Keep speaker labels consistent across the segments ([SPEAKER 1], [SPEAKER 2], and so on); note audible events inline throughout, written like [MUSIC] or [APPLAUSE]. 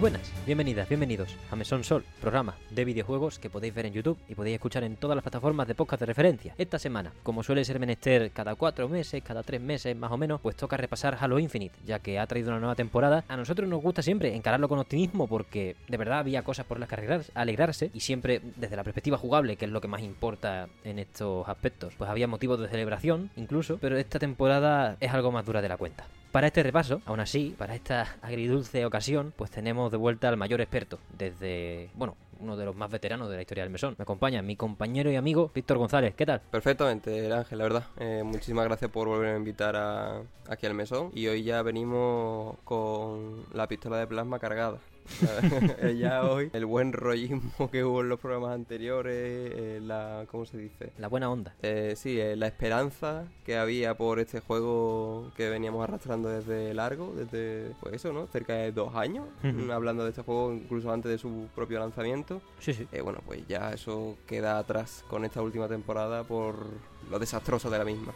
[SPEAKER 1] Buenas, bienvenidas, bienvenidos a Mesón Sol, programa de videojuegos que podéis ver en YouTube y podéis escuchar en todas las plataformas de podcast de referencia. Esta semana, como suele ser menester cada cuatro meses, cada tres meses más o menos, pues toca repasar Halo Infinite, ya que ha traído una nueva temporada. A nosotros nos gusta siempre encararlo con optimismo porque de verdad había cosas por las que alegrarse y siempre desde la perspectiva jugable, que es lo que más importa en estos aspectos, pues había motivos de celebración incluso, pero esta temporada es algo más dura de la cuenta. Para este repaso, aún así, para esta [LAUGHS] agridulce ocasión, pues tenemos de vuelta al mayor experto, desde, bueno, uno de los más veteranos de la historia del mesón. Me acompaña mi compañero y amigo Víctor González. ¿Qué tal?
[SPEAKER 2] Perfectamente, el Ángel, la verdad. Eh, muchísimas gracias por volver a invitar a, aquí al mesón. Y hoy ya venimos con la pistola de plasma cargada. [LAUGHS] Ya hoy el buen rollismo que hubo en los programas anteriores, eh, la, ¿cómo se dice?
[SPEAKER 1] La buena onda.
[SPEAKER 2] Eh, sí, eh, la esperanza que había por este juego que veníamos arrastrando desde largo, desde, pues eso, ¿no? Cerca de dos años, hablando de este juego incluso antes de su propio lanzamiento.
[SPEAKER 1] Sí, sí.
[SPEAKER 2] Eh, bueno, pues ya eso queda atrás con esta última temporada por lo desastroso de la misma.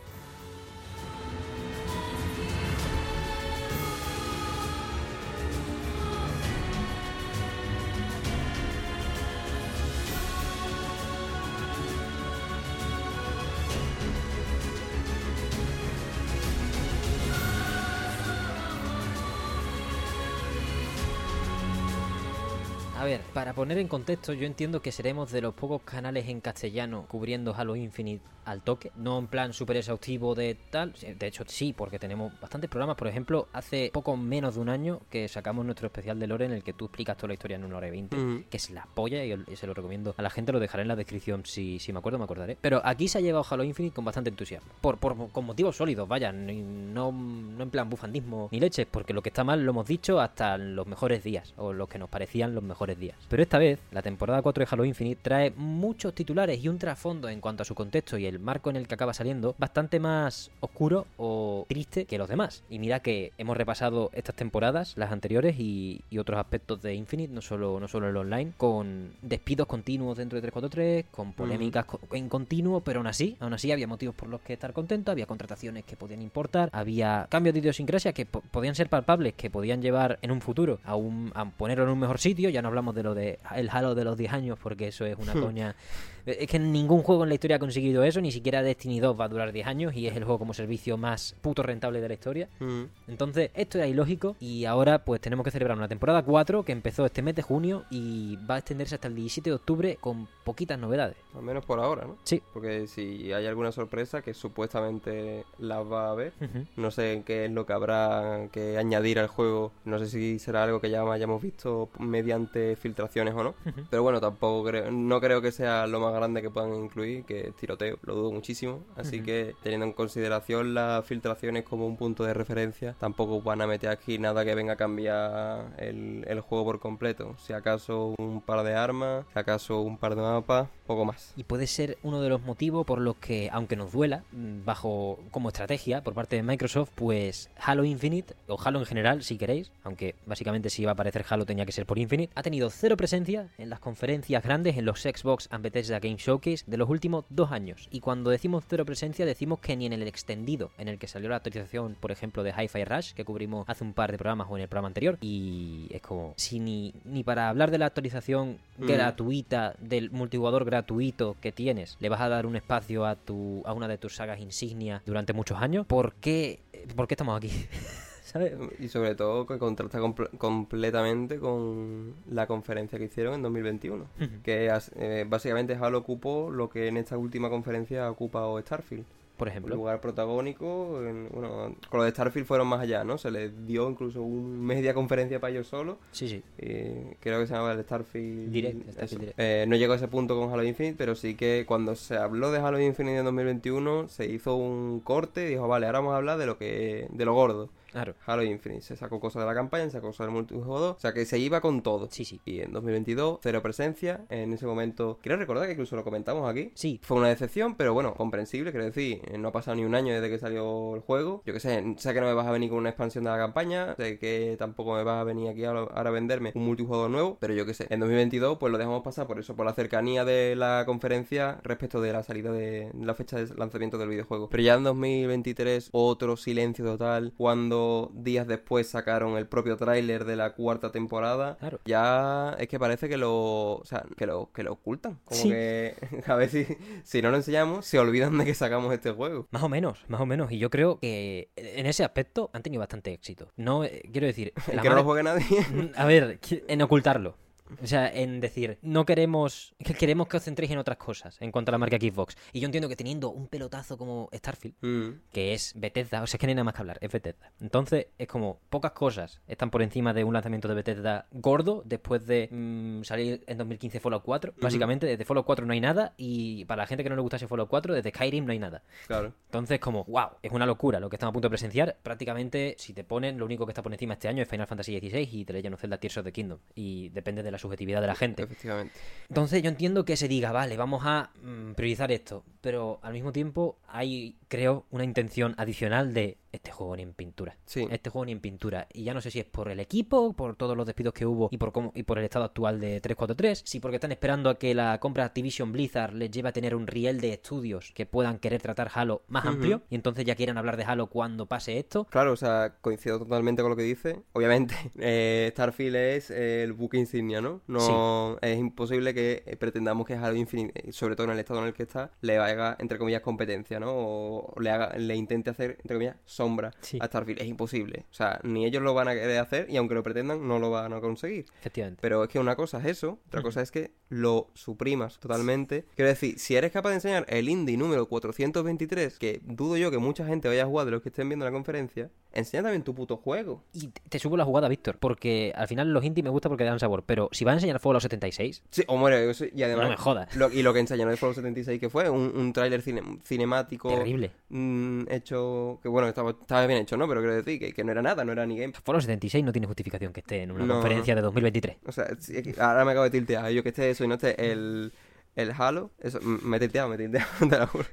[SPEAKER 1] Para poner en contexto, yo entiendo que seremos de los pocos canales en castellano cubriendo Halo Infinite al toque, no en plan súper exhaustivo de tal. De hecho, sí, porque tenemos bastantes programas. Por ejemplo, hace poco menos de un año que sacamos nuestro especial de Lore en el que tú explicas toda la historia en una hora y veinte,
[SPEAKER 2] Ujú.
[SPEAKER 1] que es la polla y, se lo recomiendo a la gente. Lo dejaré en la descripción si, si me acuerdo, me acordaré. Pero aquí se ha llevado Halo Infinite con bastante entusiasmo, por, por- con motivos sólidos, vaya, ni- no, no en plan bufandismo ni leches, porque lo que está mal lo hemos dicho hasta los mejores días, o los que nos parecían los mejores días. Pero esta vez, la temporada 4 de Halo Infinite trae muchos titulares y un trasfondo en cuanto a su contexto y el marco en el que acaba saliendo bastante más oscuro o triste que los demás. Y mira que hemos repasado estas temporadas, las anteriores y, y otros aspectos de Infinite, no solo, no solo el online, con despidos continuos dentro de 343, con polémicas co- en continuo, pero aún así, aún así había motivos por los que estar contento, había contrataciones que podían importar, había cambios de idiosincrasia que po- podían ser palpables, que podían llevar en un futuro a, un, a ponerlo en un mejor sitio, ya no hablamos de lo de el Halo de los 10 años, porque eso es una [LAUGHS] coña. Es que ningún juego en la historia ha conseguido eso, ni siquiera Destiny 2 va a durar 10 años y es el juego como servicio más puto rentable de la historia.
[SPEAKER 2] Ujú.
[SPEAKER 1] Entonces, esto era ilógico y ahora pues tenemos que celebrar una temporada 4 que empezó este mes de junio y va a extenderse hasta el 17 de octubre con poquitas novedades.
[SPEAKER 2] Al menos por ahora, ¿no?
[SPEAKER 1] Sí.
[SPEAKER 2] Porque si hay alguna sorpresa, que supuestamente las va a haber, no sé qué es lo que habrá que añadir al juego. No sé si será algo que ya hayamos visto mediante filtraciones o no. Pero bueno, tampoco creo, no creo que sea lo más grande que puedan incluir, que es tiroteo, lo dudo muchísimo. Así que teniendo en consideración las filtraciones como un punto de referencia, tampoco van a meter aquí nada que venga a cambiar el, el juego por completo. Si acaso un par de armas, si acaso un par de mapas, poco más.
[SPEAKER 1] Y puede ser uno de los motivos por los que, aunque nos duela, mm, bajo como estrategia por parte de Microsoft, pues Halo Infinite, o Halo en general, si queréis, aunque básicamente si iba a aparecer Halo tenía que ser por Infinite, ha tenido cero presencia en las conferencias grandes, en los Xbox and Bethesda Game Showcase de los últimos dos años. Y cuando decimos cero presencia, decimos que ni en el extendido, en el que salió la actualización, por ejemplo, de Hi-Fi Rush, que cubrimos hace un par de programas o en el programa anterior, y es como, si ni, ni para hablar de la actualización
[SPEAKER 2] Mm.
[SPEAKER 1] gratuita, del multijugador gratuito que tienes, le vas a dar un espacio a tu a una de tus sagas insignia durante muchos años, ¿por qué, por qué estamos aquí? [LAUGHS] ¿Sabes?
[SPEAKER 2] Y sobre todo que contrasta comple- completamente con la conferencia que hicieron en 2021. que as- eh, básicamente Halo ocupó lo que en esta última conferencia ha ocupado Starfield.
[SPEAKER 1] Por
[SPEAKER 2] Un
[SPEAKER 1] ejemplo.
[SPEAKER 2] lugar protagónico. en- bueno, con lo de Starfield fueron más allá, ¿no? Se les dio incluso un media conferencia para ellos solos.
[SPEAKER 1] Sí, sí.
[SPEAKER 2] y creo que se llamaba el Starfield
[SPEAKER 1] Direct, Starfield
[SPEAKER 2] eso.
[SPEAKER 1] Direct.
[SPEAKER 2] Eh, no llegó a ese punto con Halo Infinite, pero sí que cuando se habló de Halo Infinite en 2021 se hizo un corte y dijo, vale, ahora vamos a hablar de lo que de lo gordo.
[SPEAKER 1] Claro.
[SPEAKER 2] Halo Infinite. Se sacó cosas de la campaña, se sacó cosas del multijugador. O sea que se iba con todo.
[SPEAKER 1] Sí, sí.
[SPEAKER 2] Y en 2022, cero presencia. En ese momento, quiero recordar que incluso lo comentamos aquí.
[SPEAKER 1] Sí.
[SPEAKER 2] Fue una decepción, pero bueno, comprensible, quiero decir. eh, No ha pasado ni un año desde que salió el juego. Yo que sé, sé que no me vas a venir con una expansión de la campaña. Sé que tampoco me vas a venir aquí ahora ahora a venderme un multijugador nuevo. Pero yo que sé, en 2022, pues lo dejamos pasar por eso, por la cercanía de la conferencia respecto de la salida de la fecha de lanzamiento del videojuego. Pero ya en 2023, otro silencio total. Cuando días después sacaron el propio tráiler de la cuarta temporada.
[SPEAKER 1] Claro.
[SPEAKER 2] Ya es que parece que lo, o sea, que lo, que lo ocultan. Como
[SPEAKER 1] Sí.
[SPEAKER 2] que [LAUGHS] a ver si, si no lo enseñamos, se olvidan de que sacamos este juego.
[SPEAKER 1] Más o menos, más o menos. Y yo creo que en ese aspecto han tenido bastante éxito. No, eh, quiero decir, [LAUGHS] la
[SPEAKER 2] que no lo juegue nadie. [LAUGHS]
[SPEAKER 1] A ver, en ocultarlo. O sea, en decir, no queremos. que queremos que os centréis en otras cosas en cuanto a la marca Xbox. Y yo entiendo que teniendo un pelotazo como Starfield,
[SPEAKER 2] Mm.
[SPEAKER 1] que es Bethesda, o sea, es que no hay nada más que hablar, es Bethesda. Entonces, es como pocas cosas están por encima de un lanzamiento de Bethesda gordo después de mm, salir en 2015 Fallout 4. Básicamente, desde Fallout 4 no hay nada y para la gente que no le gustase Fallout 4, desde Skyrim no hay nada.
[SPEAKER 2] Claro.
[SPEAKER 1] Entonces, como, wow, es una locura lo que estamos a punto de presenciar. Prácticamente, si te ponen, lo único que está por encima este año es Final Fantasy XVI y The Legend of Zelda Tears of the Kingdom. Y depende de la subjetividad de la gente.
[SPEAKER 2] Efectivamente.
[SPEAKER 1] Entonces, yo entiendo que se diga, vale, vamos a mm, priorizar esto. Pero al mismo tiempo, hay, creo, una intención adicional de este juego ni en pintura.
[SPEAKER 2] Sí.
[SPEAKER 1] Este juego ni en pintura. Y ya no sé si es por el equipo, por todos los despidos que hubo y por cómo, y por el estado actual de 343, si porque están esperando a que la compra Activision Blizzard les lleve a tener un riel de estudios que puedan querer tratar Halo más amplio y entonces ya quieran hablar de Halo cuando pase esto.
[SPEAKER 2] Claro, o sea, coincido totalmente con lo que dice. Obviamente, [LAUGHS] eh, Starfield es el buque insignia, ¿no? No es imposible que eh, pretendamos que Halo Infinite, eh, sobre todo en el estado en el que está, le haga, entre comillas, competencia, ¿no? O le haga, le intente hacer, entre comillas, sombra
[SPEAKER 1] Sí.
[SPEAKER 2] a Starfield. Es imposible. O sea, ni ellos lo van a querer hacer y aunque lo pretendan, no lo van a conseguir.
[SPEAKER 1] Efectivamente.
[SPEAKER 2] Pero es que una cosa es eso, otra cosa es que lo suprimas totalmente. Quiero decir, si eres capaz de enseñar el indie número 423, que dudo yo que mucha gente vaya a jugar de los que estén viendo la conferencia, enseña también tu puto juego.
[SPEAKER 1] Y te- subo la jugada, Víctor, porque al final los indie me gusta porque dan sabor, pero si vas a enseñar Fallout 76,
[SPEAKER 2] Sí, o eso- y además...
[SPEAKER 1] no me jodas.
[SPEAKER 2] lo- y lo que enseñaron de Fallout 76 que fue un, un tráiler cine- cinemático
[SPEAKER 1] Terrible.
[SPEAKER 2] mm, hecho que bueno estaba, estaba bien hecho no pero quiero decir que, que no era nada no era ni game
[SPEAKER 1] Fallout 76 no tiene justificación que esté en una
[SPEAKER 2] No.
[SPEAKER 1] conferencia de 2023.
[SPEAKER 2] o sea ahora me acabo de tiltear yo que esté eso y no esté el el Halo eso me he tilteado me he tilteado [LAUGHS] te lo juro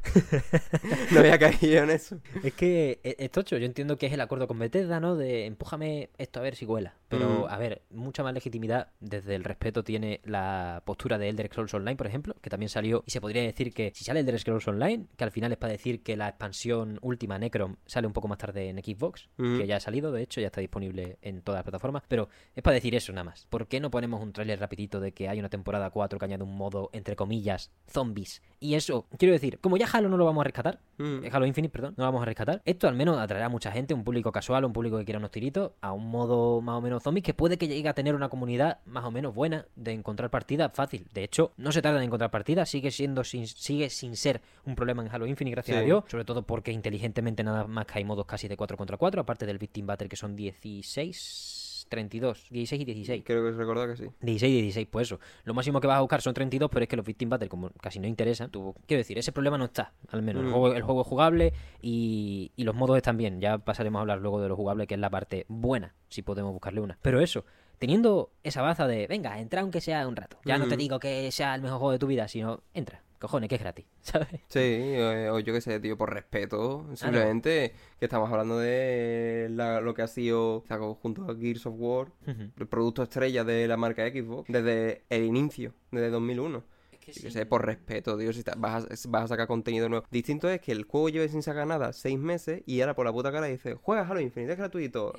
[SPEAKER 2] no había caído en eso
[SPEAKER 1] Es que es, es tocho, yo entiendo que es el acuerdo con Bethesda, ¿no? De empújame esto a ver si cuela. Pero,
[SPEAKER 2] Mm.
[SPEAKER 1] a ver, mucha más legitimidad desde el respeto tiene la postura de Elder Scrolls Online, por ejemplo, que también salió. Y se podría decir que si sale Elder Scrolls Online, que al final es para decir que la expansión última Necrom sale un poco más tarde en Xbox,
[SPEAKER 2] Mm.
[SPEAKER 1] que ya ha salido, de hecho, ya está disponible en todas las plataformas. Pero es para decir eso nada más. ¿Por qué no ponemos un tráiler rapidito de que hay una temporada 4 que añade un modo, entre comillas, zombies? Y eso, quiero decir, como ya Halo no lo vamos a rescatar,
[SPEAKER 2] Mm.
[SPEAKER 1] Halo Infinite, perdón, no lo vamos a rescatar. Esto al menos atraerá a mucha gente, un público casual, un público que quiera unos tiritos, a un modo más o menos zombie que puede que llegue a tener una comunidad más o menos buena de encontrar partidas fácil. De hecho, no se tarda en encontrar partidas, sigue siendo sin, sigue sin ser un problema en Halo Infinite, gracias
[SPEAKER 2] Sí.
[SPEAKER 1] a Dios, sobre todo porque inteligentemente nada más que hay modos casi de 4 contra 4, aparte del Victim Battle que son 16 32, 16 y 16.
[SPEAKER 2] creo que recordar que sí
[SPEAKER 1] 16 y 16, pues eso. Lo máximo que vas a buscar son 32, pero es que los Victim Battle, como casi no interesan, tú... quiero decir, ese problema no está, al menos. El,
[SPEAKER 2] Mm.
[SPEAKER 1] juego, el juego es jugable y, y los modos están bien. Ya pasaremos a hablar luego de lo jugable, que es la parte buena, si podemos buscarle una. Pero eso, teniendo esa baza de, venga, entra aunque sea un rato. Ya no te
[SPEAKER 2] Mm.
[SPEAKER 1] digo que sea el mejor juego de tu vida, sino, entra, cojones, que es gratis, [LAUGHS] ¿sabes?
[SPEAKER 2] Sí, eh, o yo qué sé, tío, por respeto. Simplemente que estamos hablando de la- lo que ha sido sacó junto a Gears of War, el producto estrella de la marca Xbox, desde el inicio, desde 2001. Yo qué sé, por respeto, tío, si vas, a, vas a sacar contenido nuevo. Distinto es que el juego lleve sin sacar nada seis meses y ahora por la puta cara dice, juega Halo Infinite, es gratuito.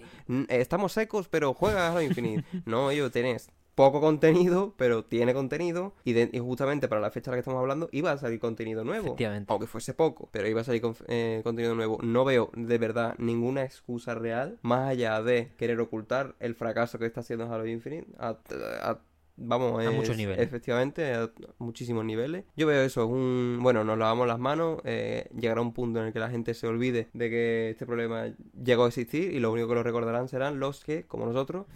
[SPEAKER 2] Estamos secos, pero juega Halo Infinite. [LAUGHS] no, ellos tenés poco contenido, pero tiene contenido y, de- y justamente para la fecha a la que estamos hablando iba a salir contenido nuevo.
[SPEAKER 1] Efectivamente.
[SPEAKER 2] Aunque fuese poco, pero iba a salir con- eh, contenido nuevo. No veo de verdad ninguna excusa real más allá de querer ocultar el fracaso que está haciendo Halo Infinite a, a- vamos,
[SPEAKER 1] A
[SPEAKER 2] es-
[SPEAKER 1] muchos niveles.
[SPEAKER 2] Efectivamente, a muchísimos niveles. Yo veo eso, es un... Bueno, nos lavamos las manos, eh, llegará un punto en el que la gente se olvide de que este problema llegó a existir y lo único que lo recordarán serán los que, como nosotros,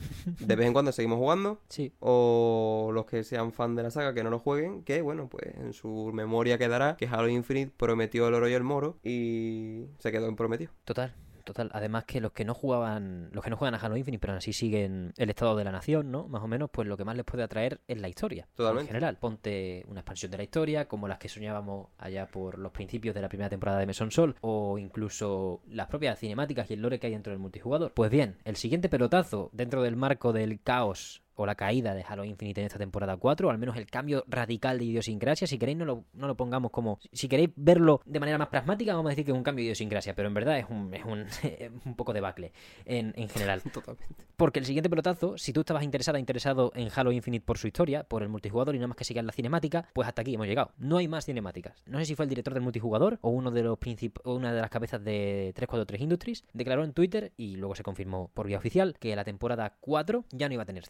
[SPEAKER 2] de vez en cuando seguimos jugando [LAUGHS]
[SPEAKER 1] Sí,
[SPEAKER 2] o los que sean fan de la saga que no lo jueguen, que bueno, pues en su memoria quedará que Halo Infinite prometió el oro y el moro y se quedó en prometido.
[SPEAKER 1] Total, total. Además que los que no jugaban, los que no juegan a Halo Infinite, pero aún así siguen el estado de la nación, ¿no? Más o menos, pues lo que más les puede atraer es la historia.
[SPEAKER 2] Totalmente.
[SPEAKER 1] En general, ponte una expansión de la historia, como las que soñábamos allá por los principios de la primera temporada de Meson Sol, o incluso las propias cinemáticas y el lore que hay dentro del multijugador. Pues bien, el siguiente pelotazo dentro del marco del caos o la caída de Halo Infinite en esta temporada 4, o al menos el cambio radical de idiosincrasia. Si queréis, no lo, no lo pongamos como. Si queréis verlo de manera más pragmática, vamos a decir que es un cambio de idiosincrasia, pero en verdad es un, es un, [LAUGHS] un poco de bacle en, en general. [LAUGHS]
[SPEAKER 2] Totalmente.
[SPEAKER 1] Porque el siguiente pelotazo, si tú estabas interesada, interesado en Halo Infinite por su historia, por el multijugador y nada más que sigas la cinemática, pues hasta aquí hemos llegado. No hay más cinemáticas. No sé si fue el director del multijugador o uno de los o una de las cabezas de 343 Industries, declaró en Twitter y luego se confirmó por vía oficial que la temporada 4 ya no iba a tener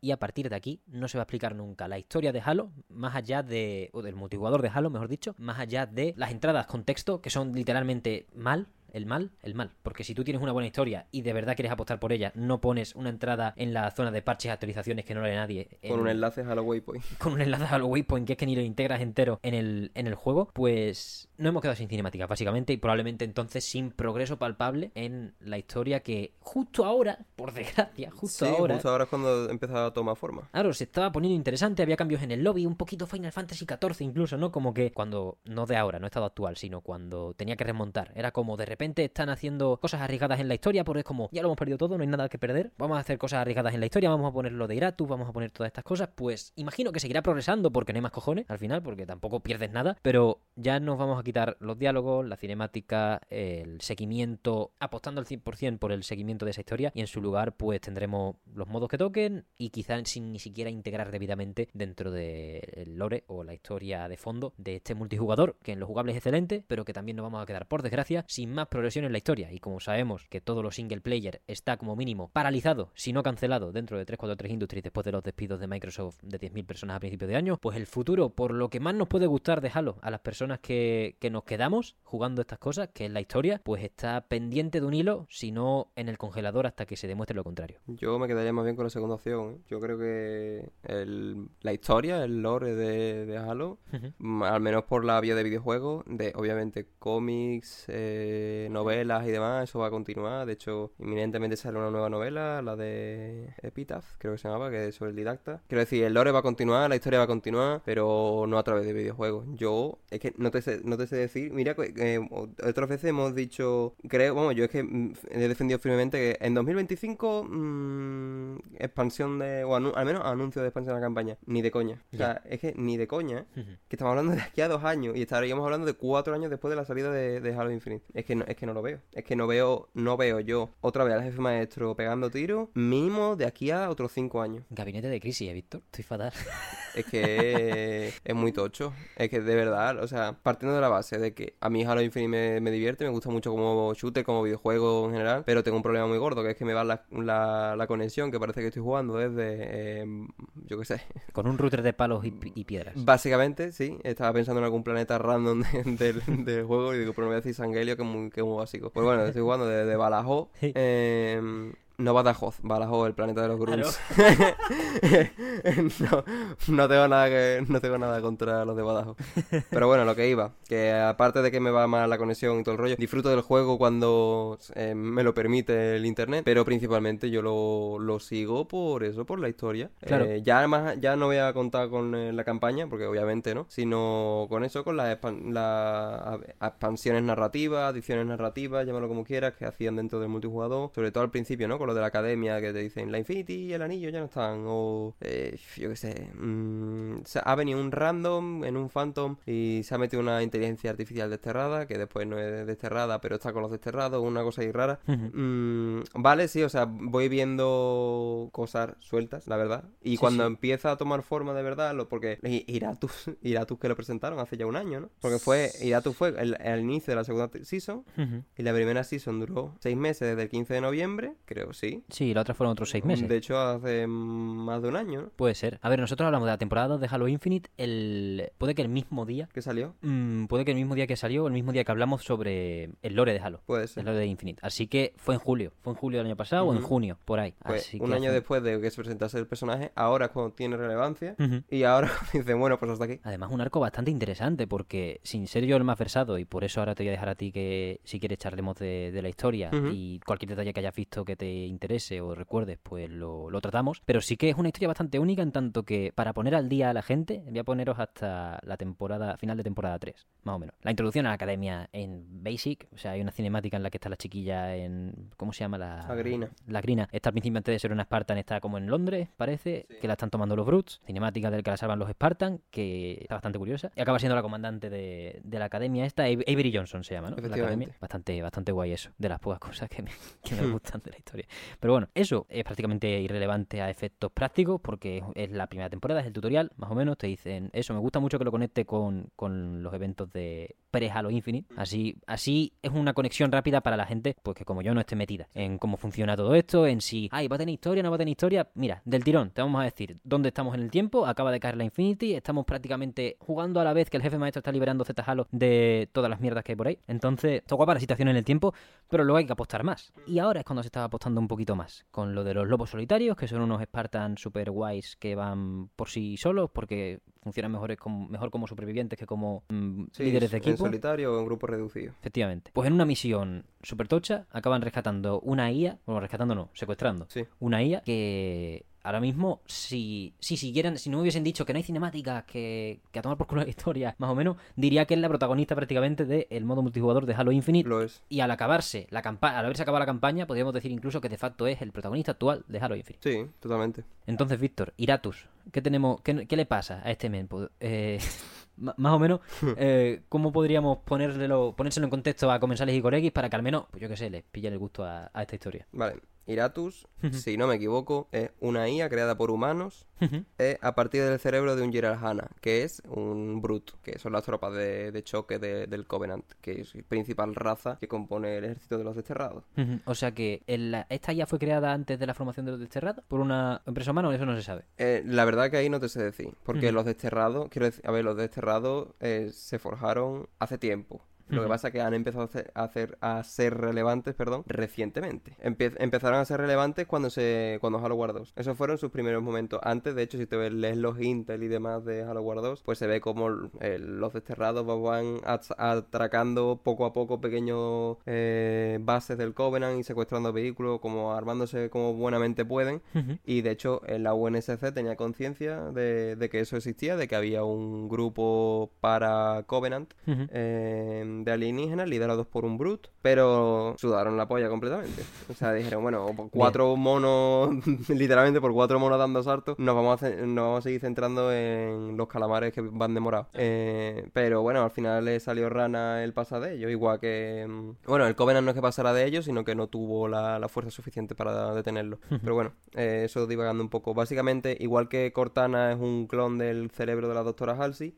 [SPEAKER 1] y a partir de aquí no se va a explicar nunca la historia de Halo más allá de o del multijugador de Halo, mejor dicho, más allá de las entradas con texto que son literalmente mal el mal, el mal. Porque si tú tienes una buena historia y de verdad quieres apostar por ella, no pones una entrada en la zona de parches y actualizaciones que no lee nadie.
[SPEAKER 2] Con un enlace a la Waypoint. [LAUGHS]
[SPEAKER 1] con un enlace a los waypoint que es que ni lo integras entero en el, en el juego, pues no hemos quedado sin cinemáticas, básicamente, y probablemente entonces sin progreso palpable en la historia que justo ahora, por desgracia, justo
[SPEAKER 2] sí,
[SPEAKER 1] ahora.
[SPEAKER 2] justo ahora es cuando empezaba a tomar forma.
[SPEAKER 1] Claro, se estaba poniendo interesante, había cambios en el lobby, un poquito Final Fantasy XIV incluso, ¿no? Como que cuando, no de ahora, no estado actual, sino cuando tenía que remontar. Era como de repente están haciendo cosas arriesgadas en la historia, porque es como, ya lo hemos perdido todo, no hay nada que perder, vamos a hacer cosas arriesgadas en la historia, vamos a poner lo de Iratus, vamos a poner todas estas cosas, pues imagino que seguirá progresando porque no hay más cojones al final, porque tampoco pierdes nada, pero ya nos vamos a quitar los diálogos, la cinemática, el seguimiento, apostando al 100% por el seguimiento de esa historia, y en su lugar pues tendremos los modos que toquen y quizás sin ni siquiera integrar debidamente dentro del lore o la historia de fondo de este multijugador, que en lo jugable es excelente, pero que también nos vamos a quedar por desgracia sin más progresión en la historia. Y como sabemos que todo lo single player está como mínimo paralizado, si no cancelado, dentro de 343 Industries después de los despidos de Microsoft de 10.000 personas a principios de año, pues el futuro, por lo que más nos puede gustar de Halo a las personas que, que nos quedamos jugando estas cosas, que es la historia, pues está pendiente de un hilo, si no en el congelador hasta que se demuestre lo contrario.
[SPEAKER 2] Yo me quedaría más bien con la segunda opción. ¿eh? Yo creo que el- la historia, el lore de, de Halo, al menos por la vía de videojuegos, de obviamente cómics, eh, novelas y demás, eso va a continuar. De hecho, inminentemente sale una nueva novela, la de Epitaph, creo que se llamaba, que es sobre el didacta. Quiero decir, el lore va a continuar, la historia va a continuar, pero no a través de videojuegos. Yo, es que no te sé, no te sé decir, mira, que eh, otras veces hemos dicho, creo, bueno, yo es que mm, he defendido firmemente que en 2025 mm, expansión de, o anu- al menos anuncio de expansión de la campaña, ni de coña. O sea, es que ni de coña, que estamos hablando de aquí a dos años y estaríamos hablando de cuatro años después de la salida de, de Halo Infinite. Es que no, es que no lo veo. Es que no veo, no veo yo otra vez al jefe maestro pegando tiros, mínimo de aquí a otros cinco años.
[SPEAKER 1] Gabinete de crisis, ¿eh, Víctor? Estoy fatal. [LAUGHS]
[SPEAKER 2] Es que es muy tocho. Es que de verdad, o sea, partiendo de la base de que a mí Halo Infinite me, me divierte, me gusta mucho como shooter, como videojuego en general, pero tengo un problema muy gordo, que es que me va la, la, la conexión, que parece que estoy jugando desde, eh, yo qué sé,
[SPEAKER 1] Con un router de palos y, pi- y piedras.
[SPEAKER 2] Básicamente, sí. Estaba pensando en algún planeta random de- [LAUGHS] del, del juego y digo, pero no voy a decir Sangelio, que es muy, que es muy básico. Pues bueno, estoy jugando desde de Badajoz. [LAUGHS] Eh, no Badajoz, Badajoz, el planeta de los grunts. [LAUGHS] no, no tengo nada que, no tengo nada contra los de Badajoz. Pero bueno, lo que iba, que aparte de que me va mal la conexión y todo el rollo, disfruto del juego cuando eh, me lo permite el internet, pero principalmente yo lo, lo sigo por eso, por la historia.
[SPEAKER 1] Claro.
[SPEAKER 2] Eh, ya además, ya no voy a contar con eh, la campaña, porque obviamente no, sino con eso, con las las expansiones narrativas, adiciones narrativas, llámalo como quieras, que hacían dentro del multijugador, sobre todo al principio, ¿no? Con lo de la academia que te dicen, la Infinity y el anillo ya no están, o eh, yo qué sé, mm, se ha venido un random en un Phantom y se ha metido una inteligencia artificial desterrada, que después no es desterrada, pero está con los desterrados, una cosa ahí rara. Mm, vale, sí, o sea, voy viendo cosas sueltas, la verdad. Y
[SPEAKER 1] Sí,
[SPEAKER 2] cuando
[SPEAKER 1] sí.
[SPEAKER 2] empieza a tomar forma de verdad, lo, porque Iratus, [LAUGHS] Iratus que lo presentaron hace ya un año, ¿no? Porque fue, Iratus fue el, el inicio de la segunda season,
[SPEAKER 1] Ujú.
[SPEAKER 2] y la primera season duró seis meses desde el 15 de noviembre, creo, sí.
[SPEAKER 1] Sí, la otra fueron otros seis meses.
[SPEAKER 2] De hecho, hace más de un año, ¿no?
[SPEAKER 1] Puede ser. A ver, nosotros hablamos de la temporada 2 de Halo Infinite. El... Puede que el mismo día.
[SPEAKER 2] ¿Qué salió?
[SPEAKER 1] mm, puede que el mismo día que salió, el mismo día que hablamos sobre el lore de Halo.
[SPEAKER 2] Puede
[SPEAKER 1] El
[SPEAKER 2] ser.
[SPEAKER 1] lore de Infinite. Así que fue en julio. Fue en julio del año pasado o en junio, por ahí.
[SPEAKER 2] Pues
[SPEAKER 1] Así
[SPEAKER 2] un
[SPEAKER 1] que
[SPEAKER 2] año
[SPEAKER 1] hace-
[SPEAKER 2] después de que se presentase el personaje, ahora es cuando tiene relevancia. Y ahora [LAUGHS] dicen, bueno, pues hasta aquí.
[SPEAKER 1] Además, un arco bastante interesante porque, sin ser yo el más versado, y por eso ahora te voy a dejar a ti que si quieres charlemos de, de la historia y cualquier detalle que hayas visto que te interese o recuerdes, pues lo, lo tratamos. Pero sí que es una historia bastante única en tanto que para poner al día a la gente, voy a poneros hasta la temporada, final de temporada 3, más o menos. La introducción a la academia en Basic, o sea, hay una cinemática en la que está la chiquilla en. ¿Cómo se llama? La,
[SPEAKER 2] La Grina.
[SPEAKER 1] La Grina. Está al principio antes de ser una Spartan, está como en Londres, parece, que la están tomando los Brutes. Cinemática del que la salvan los Spartan, que está bastante curiosa. Y acaba siendo la comandante de, de la academia esta, Ave- Avery Johnson se llama, ¿no? La academia. Bastante, bastante guay eso, de las pocas cosas que me, que me [LAUGHS] gustan de la historia. Pero bueno, eso es prácticamente irrelevante a efectos prácticos porque es- la primera temporada, es el tutorial, más o menos. Te dicen eso. Me gusta mucho que lo conecte con, con los eventos de pre-Halo Infinite. Así, así es una conexión rápida para la gente pues que como yo no esté metida en cómo funciona todo esto, en si, ay, va a tener historia, no va a tener historia. Mira, del tirón, te vamos a decir dónde estamos en el tiempo. Acaba de caer la Infinity, estamos prácticamente jugando a la vez que el jefe maestro está liberando Z Halo de todas las mierdas que hay por ahí. Entonces, está guapa la situación en el tiempo, pero luego hay que apostar más. Y ahora es cuando se está apostando un poquito más. Con lo de los lobos solitarios, que son unos Spartans super guays que van por sí solos, porque funcionan mejores como, mejor como supervivientes que como mm,
[SPEAKER 2] Sí,
[SPEAKER 1] líderes de
[SPEAKER 2] En
[SPEAKER 1] equipo.
[SPEAKER 2] solitario o en grupo reducido.
[SPEAKER 1] Efectivamente. Pues en una misión super tocha acaban rescatando una IA, bueno, rescatando no, secuestrando
[SPEAKER 2] Sí.
[SPEAKER 1] una IA que ahora mismo, si, si siguieran, si no me hubiesen dicho que no hay cinemáticas, que, que a tomar por culo la historia, más o menos, diría que es la protagonista prácticamente del modo multijugador de Halo Infinite.
[SPEAKER 2] Lo es.
[SPEAKER 1] Y al acabarse la campaña, al haberse acabado la campaña, podríamos decir incluso que de facto es el protagonista actual de Halo Infinite.
[SPEAKER 2] Sí, totalmente.
[SPEAKER 1] Entonces, Víctor, Iratus, ¿qué tenemos, qué, qué le pasa a este men? Pues, eh, [LAUGHS] más o menos, [LAUGHS] eh, ¿cómo podríamos ponérselo, ponérselo en contexto a comensales y colegis para que al menos, pues yo qué sé, les pille el gusto a, a esta historia?
[SPEAKER 2] Vale. Iratus, si no me equivoco, es una IA creada por humanos eh, a partir del cerebro de un Gerald Hanna, que es un Brute, que son las tropas de, de choque de- del Covenant, que es la principal raza que compone el ejército de los desterrados.
[SPEAKER 1] O sea que el- esta IA fue creada antes de la formación de los desterrados por una empresa humana, o eso no se sabe.
[SPEAKER 2] Eh, la verdad que ahí no te sé decir, porque los desterrados, quiero decir, a ver, los desterrados eh, se forjaron hace tiempo. Lo que pasa es que han empezado a, hacer, a, hacer- a ser relevantes, perdón, recientemente. Empe- empezaron a ser relevantes cuando se cuando Halo War 2. Esos fueron sus primeros momentos. Antes, de hecho, si te ves, lees los intel y demás de Halo War 2, pues se ve como eh, los desterrados van atracando poco a poco pequeños eh, bases del Covenant y secuestrando vehículos, como armándose como buenamente pueden. Y de hecho, la UNSC tenía conciencia de, de que eso existía, de que había un grupo para Covenant eh, de alienígenas liderados por un Brute, pero sudaron la polla completamente. O sea, dijeron, bueno, por cuatro monos, [LAUGHS] literalmente por cuatro monos dando saltos, nos vamos a, nos vamos a seguir centrando en los calamares que van demorados. Eh, pero bueno, al final le salió rana el pasar de ellos, igual que... mm, Bueno, el Covenant no es que pasara de ellos, sino que no tuvo la, la fuerza suficiente para detenerlo. [LAUGHS] Pero bueno, eh, eso divagando un poco. Básicamente, igual que Cortana es un clon del cerebro de la doctora Halsey,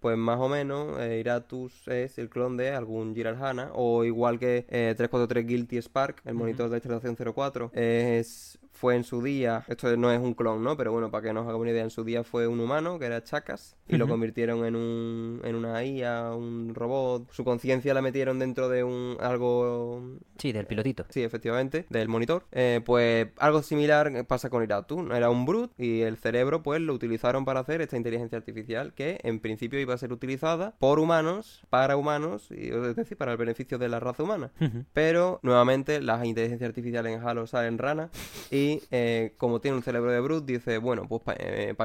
[SPEAKER 2] pues más o menos eh, Iratus es el clon de algún Giral Hanna, o igual que eh, 343 Guilty Spark, el monitor de extracción 04, es, fue en su día, esto no es un clon, ¿no? Pero bueno, para que nos haga una idea, en su día fue un humano, que era Chakas, y lo convirtieron en, un, en una IA, un robot, su conciencia la metieron dentro de un algo
[SPEAKER 1] Sí, del pilotito.
[SPEAKER 2] Sí, efectivamente, del monitor. Eh, pues algo similar pasa con Iratus. Era un brute y el cerebro pues lo utilizaron para hacer esta inteligencia artificial que en principio iba a ser utilizada por humanos, para humanos, y, es decir, para el beneficio de la raza humana. Pero nuevamente las inteligencias artificiales en Halo salen ranas y eh, como tiene un cerebro de brute dice, bueno, pues para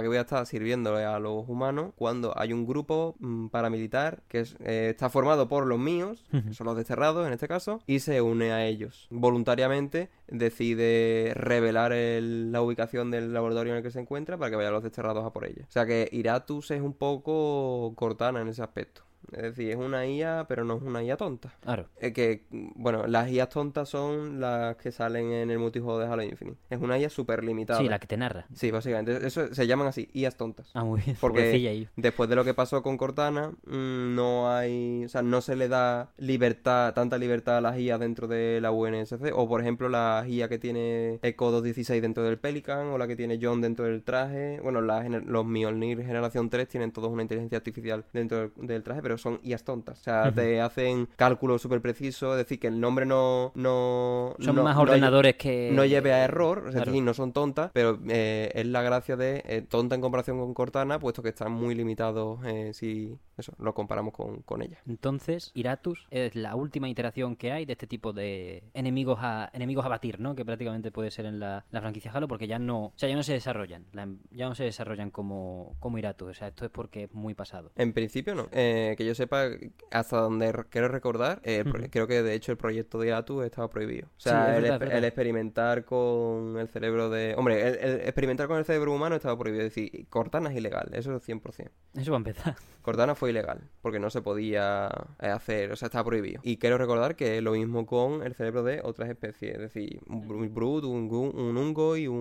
[SPEAKER 2] qué voy a estar sirviéndole a los humanos cuando hay un grupo mm, paramilitar que es- eh, está formado por los míos, que son los desterrados en este caso, y se une a ellos. Voluntariamente decide revelar el- la ubicación del laboratorio en el que se encuentra para que vayan los desterrados a por ella. O sea que Iratus es un poco Cortana en ese aspecto. Es decir, es una IA, pero no es una IA tonta.
[SPEAKER 1] Claro.
[SPEAKER 2] Eh, que, bueno, las IAs tontas son las que salen en el multijuego de Halo Infinite. Es una IA súper limitada.
[SPEAKER 1] Sí, la que te narra.
[SPEAKER 2] Sí, básicamente. Eso se llaman así, IAs tontas.
[SPEAKER 1] Ah, muy bien. [LAUGHS]
[SPEAKER 2] Porque después de lo que pasó con Cortana, mm, no hay. O sea, no se le da libertad, tanta libertad a las IA dentro de la UNSC. O por ejemplo, la IA que tiene Echo 216 dentro del Pelican, o la que tiene John dentro del traje. Bueno, la los Mjolnir Generación 3 tienen todos una inteligencia artificial dentro del, del traje, pero pero son IAs tontas. O sea, te hacen cálculos súper precisos, es decir, que el nombre no... no
[SPEAKER 1] Son
[SPEAKER 2] no-
[SPEAKER 1] más
[SPEAKER 2] no
[SPEAKER 1] ordenadores que...
[SPEAKER 2] no lleve a error, es
[SPEAKER 1] Claro.
[SPEAKER 2] decir, no son tontas, pero eh, es la gracia de eh, tonta en comparación con Cortana, puesto que están muy limitados eh, si eso lo comparamos con, con ella.
[SPEAKER 1] Entonces, Iratus es la última iteración que hay de este tipo de enemigos a enemigos a batir, ¿no? Que prácticamente puede ser en la, la franquicia Halo, porque ya no, o sea, ya no se desarrollan, la- ya no se desarrollan como, como Iratus, o sea, esto es porque es muy pasado.
[SPEAKER 2] En principio no. Que yo sepa, hasta donde quiero recordar, eh, creo que de hecho el proyecto de Iratus estaba prohibido. O sea, el,
[SPEAKER 1] verdad,
[SPEAKER 2] experimentar con el cerebro de... Hombre, el, el experimentar con el cerebro humano estaba prohibido. Es decir, Cortana es ilegal, eso es 100%.
[SPEAKER 1] Eso va a empezar. [LAUGHS]
[SPEAKER 2] Cortana fue ilegal, porque no se podía eh, hacer, o sea, estaba prohibido. Y quiero recordar que lo mismo con el cerebro de otras especies, es decir, un br- brut, un, un ungo y un,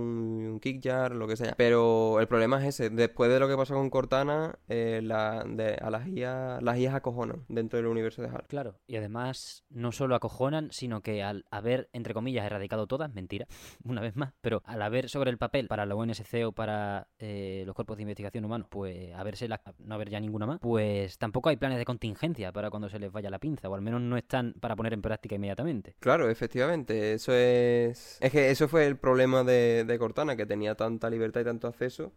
[SPEAKER 2] un kickjar, lo que sea. Pero el problema es ese, después de lo que pasó con Cortana, eh, la, de- a las las IAs acojonan dentro del universo de Halo.
[SPEAKER 1] Claro, y además no solo acojonan, sino que al haber, entre comillas, erradicado todas, mentira, [LAUGHS] una vez más, pero al haber sobre el papel para la UNSC o para eh, los cuerpos de investigación humanos, pues haberse la- no haber ya ninguna más, pues tampoco hay planes de contingencia para cuando se les vaya la pinza, o al menos no están para poner en práctica inmediatamente.
[SPEAKER 2] Claro, efectivamente, eso es... Es que eso fue el problema de, de Cortana, que tenía tanta libertad y tanto acceso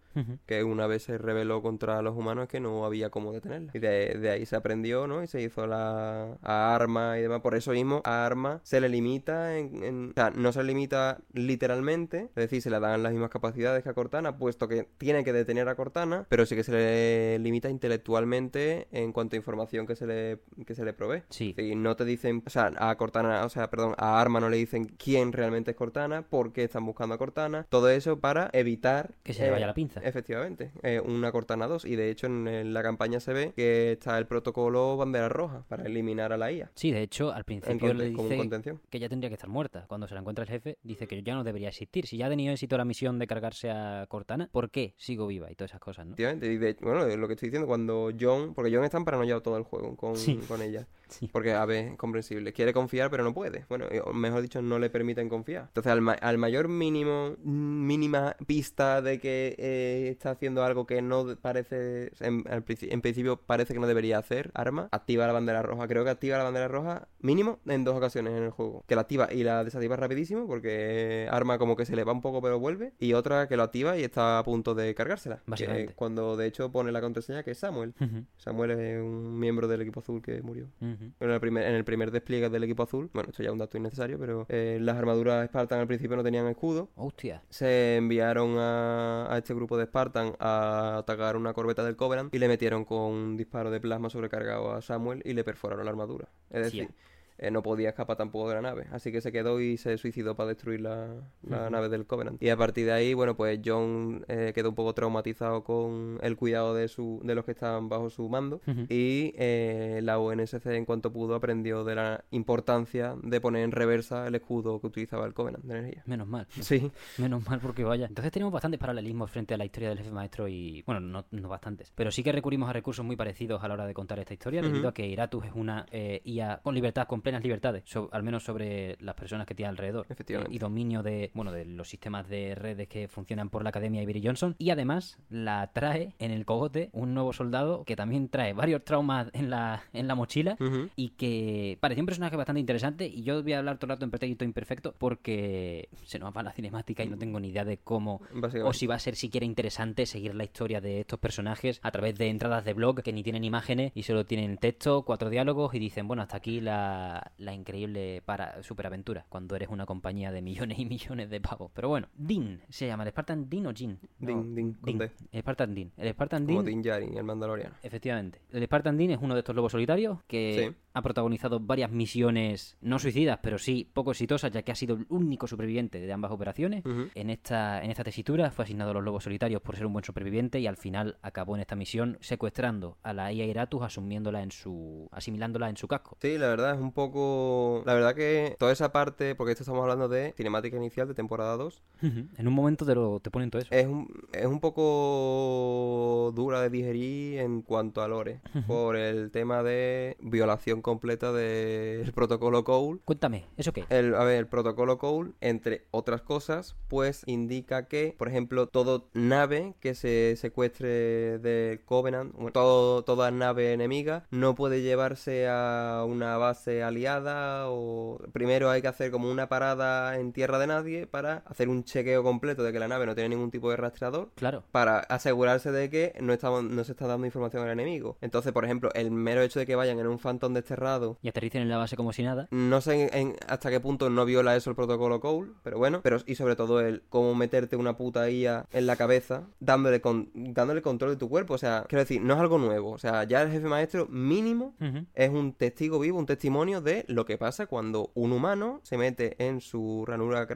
[SPEAKER 2] que una vez se rebeló contra los humanos que no había cómo detenerla. Y de, de ahí se aprendió, ¿no? Y se hizo la a arma y demás. Por eso mismo a arma se le limita en, en- O sea, no se le limita literalmente, es decir, se le dan las mismas capacidades que a Cortana, puesto que tiene que detener a Cortana, pero sí que se le limita intelectualmente en cuanto a información que se le, que se le provee.
[SPEAKER 1] Sí.
[SPEAKER 2] Decir, no te dicen, o sea, a Cortana, o sea, perdón, a Arma no le dicen quién realmente es Cortana, por qué están buscando a Cortana, todo eso para evitar
[SPEAKER 1] Que se le vaya la pinza.
[SPEAKER 2] Efectivamente, eh, una Cortana 2. Y de hecho en, en la campaña se ve que está el protocolo bandera roja para eliminar a la IA.
[SPEAKER 1] Sí, de hecho, al principio le dice que ya tendría que estar muerta. Cuando se la encuentra el jefe, dice que ya no debería existir. Si ya ha tenido éxito la misión de cargarse a Cortana, ¿por qué sigo viva? Y todas esas cosas, ¿no?
[SPEAKER 2] Efectivamente, y de, bueno, lo que estoy diciendo, cuando John, porque John está en paranoiado todo el juego con,
[SPEAKER 1] Sí.
[SPEAKER 2] con ella.
[SPEAKER 1] Sí.
[SPEAKER 2] Porque, a ver, es comprensible. Quiere confiar, pero no puede. Bueno, eh, mejor dicho, no le permiten confiar. Entonces, al, ma- al mayor mínimo, mm, mínima pista de que eh, está haciendo algo que no parece, en, en principio parece que no debería hacer, arma, activa la bandera roja. Creo que activa la bandera roja mínimo en dos ocasiones en el juego. Que la activa y la desactiva rapidísimo, porque arma como que se le va un poco pero vuelve. Y otra que lo activa y está a punto de cargársela. Que
[SPEAKER 1] Básicamente.
[SPEAKER 2] cuando de hecho pone la contraseña que es Samuel. Samuel es un miembro del equipo azul que murió.
[SPEAKER 1] Ujú.
[SPEAKER 2] En el, primer, en el primer despliegue del equipo azul, bueno, esto ya es un dato innecesario, pero eh, las armaduras Spartan al principio no tenían escudo.
[SPEAKER 1] Hostia.
[SPEAKER 2] Se enviaron a, a este grupo de Spartan a atacar una corbeta del Covenant y le metieron con un disparo de plasma sobrecargado a Samuel y le perforaron la armadura. Es decir. Eh, no podía escapar tampoco de la nave. Así que se quedó y se suicidó para destruir la, nave del Covenant. Y a partir de ahí, bueno, pues John eh, quedó un poco traumatizado con el cuidado de, su, de los que estaban bajo su mando.
[SPEAKER 1] Ujú.
[SPEAKER 2] Y eh, la UNSC, en cuanto pudo, aprendió de la importancia de poner en reversa el escudo que utilizaba el Covenant de energía.
[SPEAKER 1] Menos mal. [LAUGHS]
[SPEAKER 2] Sí,
[SPEAKER 1] Menos mal porque vaya. Entonces tenemos bastantes paralelismos frente a la historia del jefe maestro y... Bueno, no, no bastantes. Pero sí que recurrimos a recursos muy parecidos a la hora de contar esta historia, debido a que Iratus es una IA con libertad, con plenas libertades, so- al menos sobre las personas que tiene alrededor.
[SPEAKER 2] Efectivamente.
[SPEAKER 1] Eh, y dominio de, bueno, de los sistemas de redes que funcionan por la Academia Ibery Johnson. Y además la trae en el cogote un nuevo soldado que también trae varios traumas en la, en la mochila y que parecía un personaje bastante interesante y yo voy a hablar todo el rato en pretérito imperfecto porque se nos va la cinemática y no tengo ni idea de cómo o si va a ser siquiera interesante seguir la historia de estos personajes a través de entradas de blog que ni tienen imágenes y solo tienen texto, cuatro diálogos y dicen, bueno, hasta aquí la, la increíble para superaventura cuando eres una compañía de millones y millones de pavos. Pero bueno, Din se llama, ¿el Spartan Din o Jin? No,
[SPEAKER 2] Din, Din.
[SPEAKER 1] El Spartan Din. El Spartan
[SPEAKER 2] Como
[SPEAKER 1] Din
[SPEAKER 2] Din Djarin, el Mandaloriano.
[SPEAKER 1] Efectivamente. El Spartan Dean es uno de estos lobos solitarios que
[SPEAKER 2] Sí.
[SPEAKER 1] ha protagonizado varias misiones no suicidas, pero sí poco exitosas, ya que ha sido el único superviviente de ambas operaciones. En esta, en esta tesitura fue asignado a los lobos solitarios por ser un buen superviviente y al final acabó en esta misión secuestrando a la IA Iratus, asumiéndola en su. asimilándola en su casco.
[SPEAKER 2] Sí, la verdad es un poco... La verdad que toda esa parte, porque esto estamos hablando de cinemática inicial de temporada 2,
[SPEAKER 1] en un momento te, lo, te ponen todo eso.
[SPEAKER 2] es un, es un poco dura de digerir en cuanto a lore, por el tema de violación completa del [LAUGHS] protocolo Cole.
[SPEAKER 1] Cuéntame, ¿eso qué?
[SPEAKER 2] El, a ver, el protocolo Cole, entre otras cosas, pues indica que, por ejemplo, todo nave que se secuestre del Covenant, todo, toda nave enemiga, no puede llevarse a una base aliada o primero hay que hacer como una parada en tierra de nadie para hacer un chequeo completo de que la nave no tiene ningún tipo de rastreador
[SPEAKER 1] Claro.
[SPEAKER 2] para asegurarse de que no, estamos, no se está dando información al enemigo. Entonces, por ejemplo, el mero hecho de que vayan en un Phantom desterrado
[SPEAKER 1] Y aterricen en la base como si nada.
[SPEAKER 2] no sé en- en hasta qué punto no viola eso el protocolo Cole, pero bueno, pero y sobre todo el cómo meterte una puta IA en la cabeza dándole con, dándole control de tu cuerpo, o sea, quiero decir, no es algo nuevo, o sea, ya el jefe maestro mínimo es un testigo vivo, un testimonio de lo que pasa cuando un humano se mete en su ranura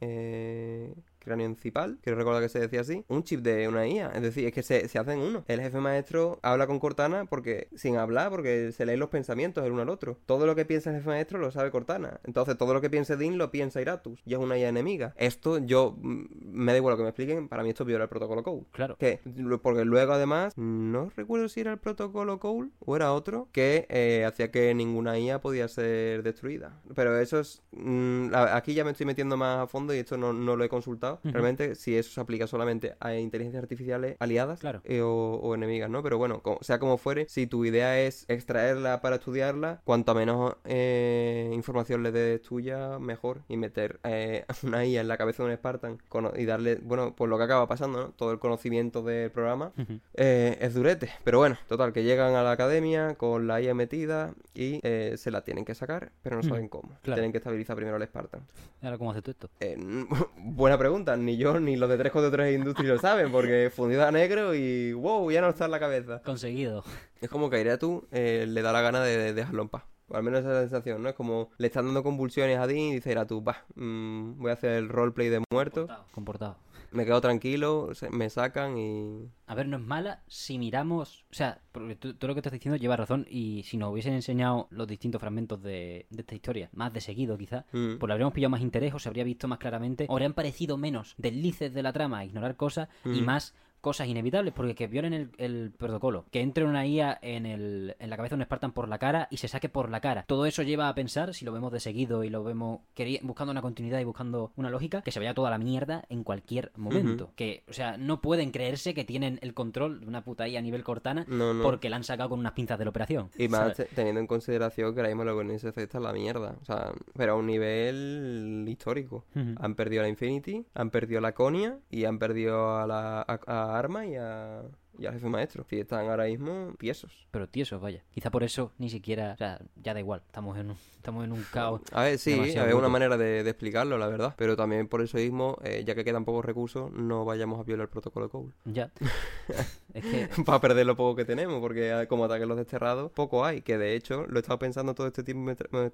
[SPEAKER 2] eh, craneoencipal, quiero recordar que se decía así, un chip de una IA. Es decir, es que se, se hacen uno. El jefe maestro habla con Cortana porque sin hablar, porque se leen los pensamientos el uno al otro. Todo lo que piensa el jefe maestro lo sabe Cortana. Entonces, todo lo que piense Dean lo piensa Iratus. Y es una IA enemiga. Esto, yo mm, me da igual lo que me expliquen, para mí esto viola el protocolo Code.
[SPEAKER 1] Claro.
[SPEAKER 2] Que, porque luego además, no recuerdo si era el protocolo Cole o era otro, que eh, hacía que ninguna IA podía ser destruida. Pero eso es... mm, aquí ya me estoy metiendo más a fondo y esto no, no lo he consultado. Realmente, si eso se aplica solamente a inteligencias artificiales aliadas
[SPEAKER 1] Claro.
[SPEAKER 2] eh, o, o enemigas, ¿no? Pero bueno, sea como fuere, si tu idea es extraerla para estudiarla, cuanto menos eh, información le des tuya, mejor. Y meter eh, [LAUGHS] una IA en la cabeza de un Spartan y darle, bueno, pues lo que acaba pasando, ¿no? Todo el conocimiento del programa es durete. Pero bueno, total, que llegan a la academia con la IA metida y se la tienen que sacar, pero no saben cómo.
[SPEAKER 1] claro.
[SPEAKER 2] Tienen que estabilizar primero al Spartan.
[SPEAKER 1] ¿Y ahora cómo haces tú esto? [LAUGHS]
[SPEAKER 2] Buena pregunta, ni yo ni los de 343 Industries lo saben, porque [LAUGHS] fundido a negro y wow, ya no está en la cabeza.
[SPEAKER 1] Conseguido.
[SPEAKER 2] Es como que a Iratu eh, le da la gana de, de dejarlo en paz. O al menos esa es la sensación, ¿no? Es como le están dando convulsiones a Dean y dice Iratu, va, mm, voy a hacer el roleplay de muerto,
[SPEAKER 1] Comportado.
[SPEAKER 2] Me quedo tranquilo, se- me sacan y...
[SPEAKER 1] A ver, no es mala si miramos. O sea, porque tú, tú lo que estás diciendo lleva razón. Y si nos hubiesen enseñado los distintos fragmentos de, de esta historia, más de seguido quizás,
[SPEAKER 2] Mm.
[SPEAKER 1] pues le habríamos pillado más interés o se habría visto más claramente. O habrían parecido menos deslices de la trama, ignorar cosas y
[SPEAKER 2] Mm.
[SPEAKER 1] más cosas inevitables. Porque que violen el, el protocolo, que entre una IA en, el, en la cabeza de un Spartan por la cara y se saque por la cara. Todo eso lleva a pensar, si lo vemos de seguido y lo vemos buscando una continuidad y buscando una lógica, que se vaya toda la mierda en cualquier momento. Que, o sea, no pueden creerse que tienen el control de una puta IA a nivel Cortana
[SPEAKER 2] No, no.
[SPEAKER 1] porque la han sacado con unas pinzas de la operación.
[SPEAKER 2] Y más teniendo en consideración que ahora mismo la UNSC está en la mierda. O sea, pero a un nivel histórico. Han perdido a la Infinity, han perdido a la Conia y han perdido a la a, a Arma y a, y al jefe maestro. Si están ahora mismo tiesos.
[SPEAKER 1] Pero tiesos, vaya. Quizá por eso ni siquiera. O sea, ya da igual. Estamos en un, estamos en un caos.
[SPEAKER 2] A ver, sí, a ver, una manera de, de explicarlo, la verdad. Pero también por eso mismo, eh, ya que quedan pocos recursos, no vayamos a violar el protocolo Cole.
[SPEAKER 1] Ya. [LAUGHS] es que. [LAUGHS]
[SPEAKER 2] Para perder lo poco que tenemos, porque eh, como ataques los desterrados, poco hay. Que de hecho, lo he estado pensando todo este tiempo hemos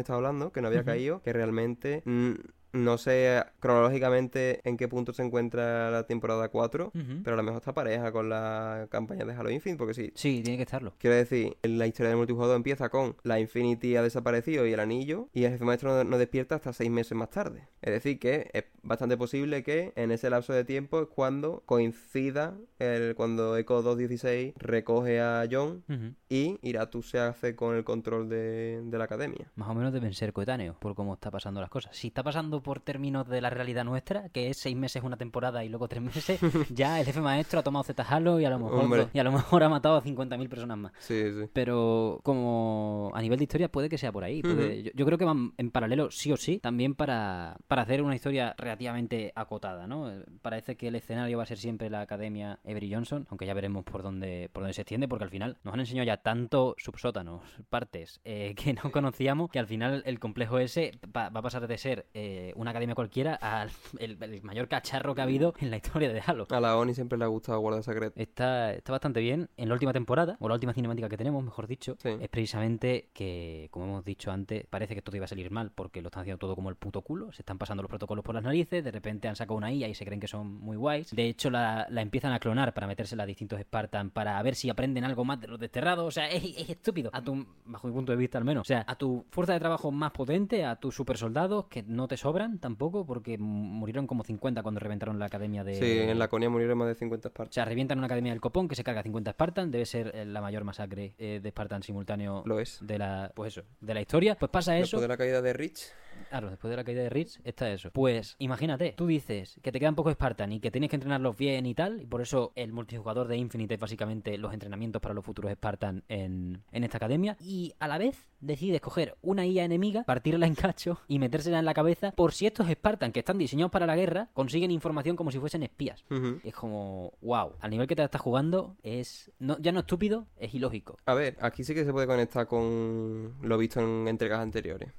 [SPEAKER 2] estado- hablando, que no había caído, que realmente mm, no sé cronológicamente en qué punto se encuentra la temporada 4,
[SPEAKER 1] Ujú.
[SPEAKER 2] pero a lo mejor está pareja con la campaña de Halo Infinite, porque sí.
[SPEAKER 1] Sí, tiene que estarlo.
[SPEAKER 2] Quiero decir, la historia del multijugador empieza con la Infinity ha desaparecido y el anillo, y el jefe maestro no, no despierta hasta seis meses más tarde. Es decir, que es bastante posible que en ese lapso de tiempo es cuando coincida el, cuando Echo 216 recoge a John
[SPEAKER 1] Ujú.
[SPEAKER 2] y Iratu se hace con el control de, de la academia.
[SPEAKER 1] Más o menos deben ser coetáneos por cómo está pasando las cosas. Si está pasando por términos de la realidad nuestra, que es seis meses una temporada y luego tres meses, [LAUGHS] ya el jefe maestro ha tomado Z Halo y a lo mejor y a lo mejor ha matado a 50.000 personas más.
[SPEAKER 2] Sí, sí.
[SPEAKER 1] Pero como a nivel de historia puede que sea por ahí. puede- yo, yo creo que van en paralelo sí o sí, también para, para hacer una historia relativamente acotada, ¿no? Parece que el escenario va a ser siempre la Academia Avery Johnson, aunque ya veremos por dónde, por dónde se extiende, porque al final nos han enseñado ya tanto subsótanos, partes, eh, que no conocíamos, que al final el complejo ese va, va a pasar de ser eh, una academia cualquiera al [LAUGHS] el, el mayor cacharro que ha habido en la historia de Halo.
[SPEAKER 2] A la ONI siempre le ha gustado guardar secretos.
[SPEAKER 1] Está, está bastante bien. En la última temporada, o la última cinemática que tenemos, mejor dicho,
[SPEAKER 2] Sí.
[SPEAKER 1] es precisamente que, como hemos dicho antes, parece que todo iba a salir mal porque lo están haciendo todo como el puto culo. Se están pasando los protocolos por las narices, de repente han sacado una IA y se creen que son muy guays. De hecho, la, la empiezan a clonar para metérsela a distintos Spartan para ver si aprenden algo más de los desterrados. O sea, es, es estúpido. A tu, bajo mi punto de vista al menos. O sea, a tu fuerza de trabajo más potente, a tus super soldados que no te sobran tampoco porque murieron como 50 cuando reventaron la academia de...
[SPEAKER 2] Sí, en la Conia murieron más de 50
[SPEAKER 1] O
[SPEAKER 2] partes.
[SPEAKER 1] sea, revientan una academia del copón que se carga 50 Spartan. Debe ser eh, la mayor masacre eh, de Spartan simultáneo
[SPEAKER 2] Lo es.
[SPEAKER 1] de la, pues eso, de la historia. Pues pasa eso.
[SPEAKER 2] Después de la caída de Rich,
[SPEAKER 1] Claro, después de la caída de Rich está eso. Pues imagínate, tú dices que te quedan pocos Spartan y que tienes que entrenarlos bien y tal, y por eso el multijugador de Infinite es básicamente los entrenamientos para los futuros Spartan en, en esta academia, y a la vez decides coger una IA enemiga, partirla en [LAUGHS] cacho y metérsela en la cabeza por si estos Spartan que están diseñados para la guerra consiguen información como si fuesen espías. Es como, wow, al nivel que te la estás jugando es no, ya no estúpido, es ilógico.
[SPEAKER 2] A ver, aquí sí que se puede conectar con lo visto en entregas anteriores.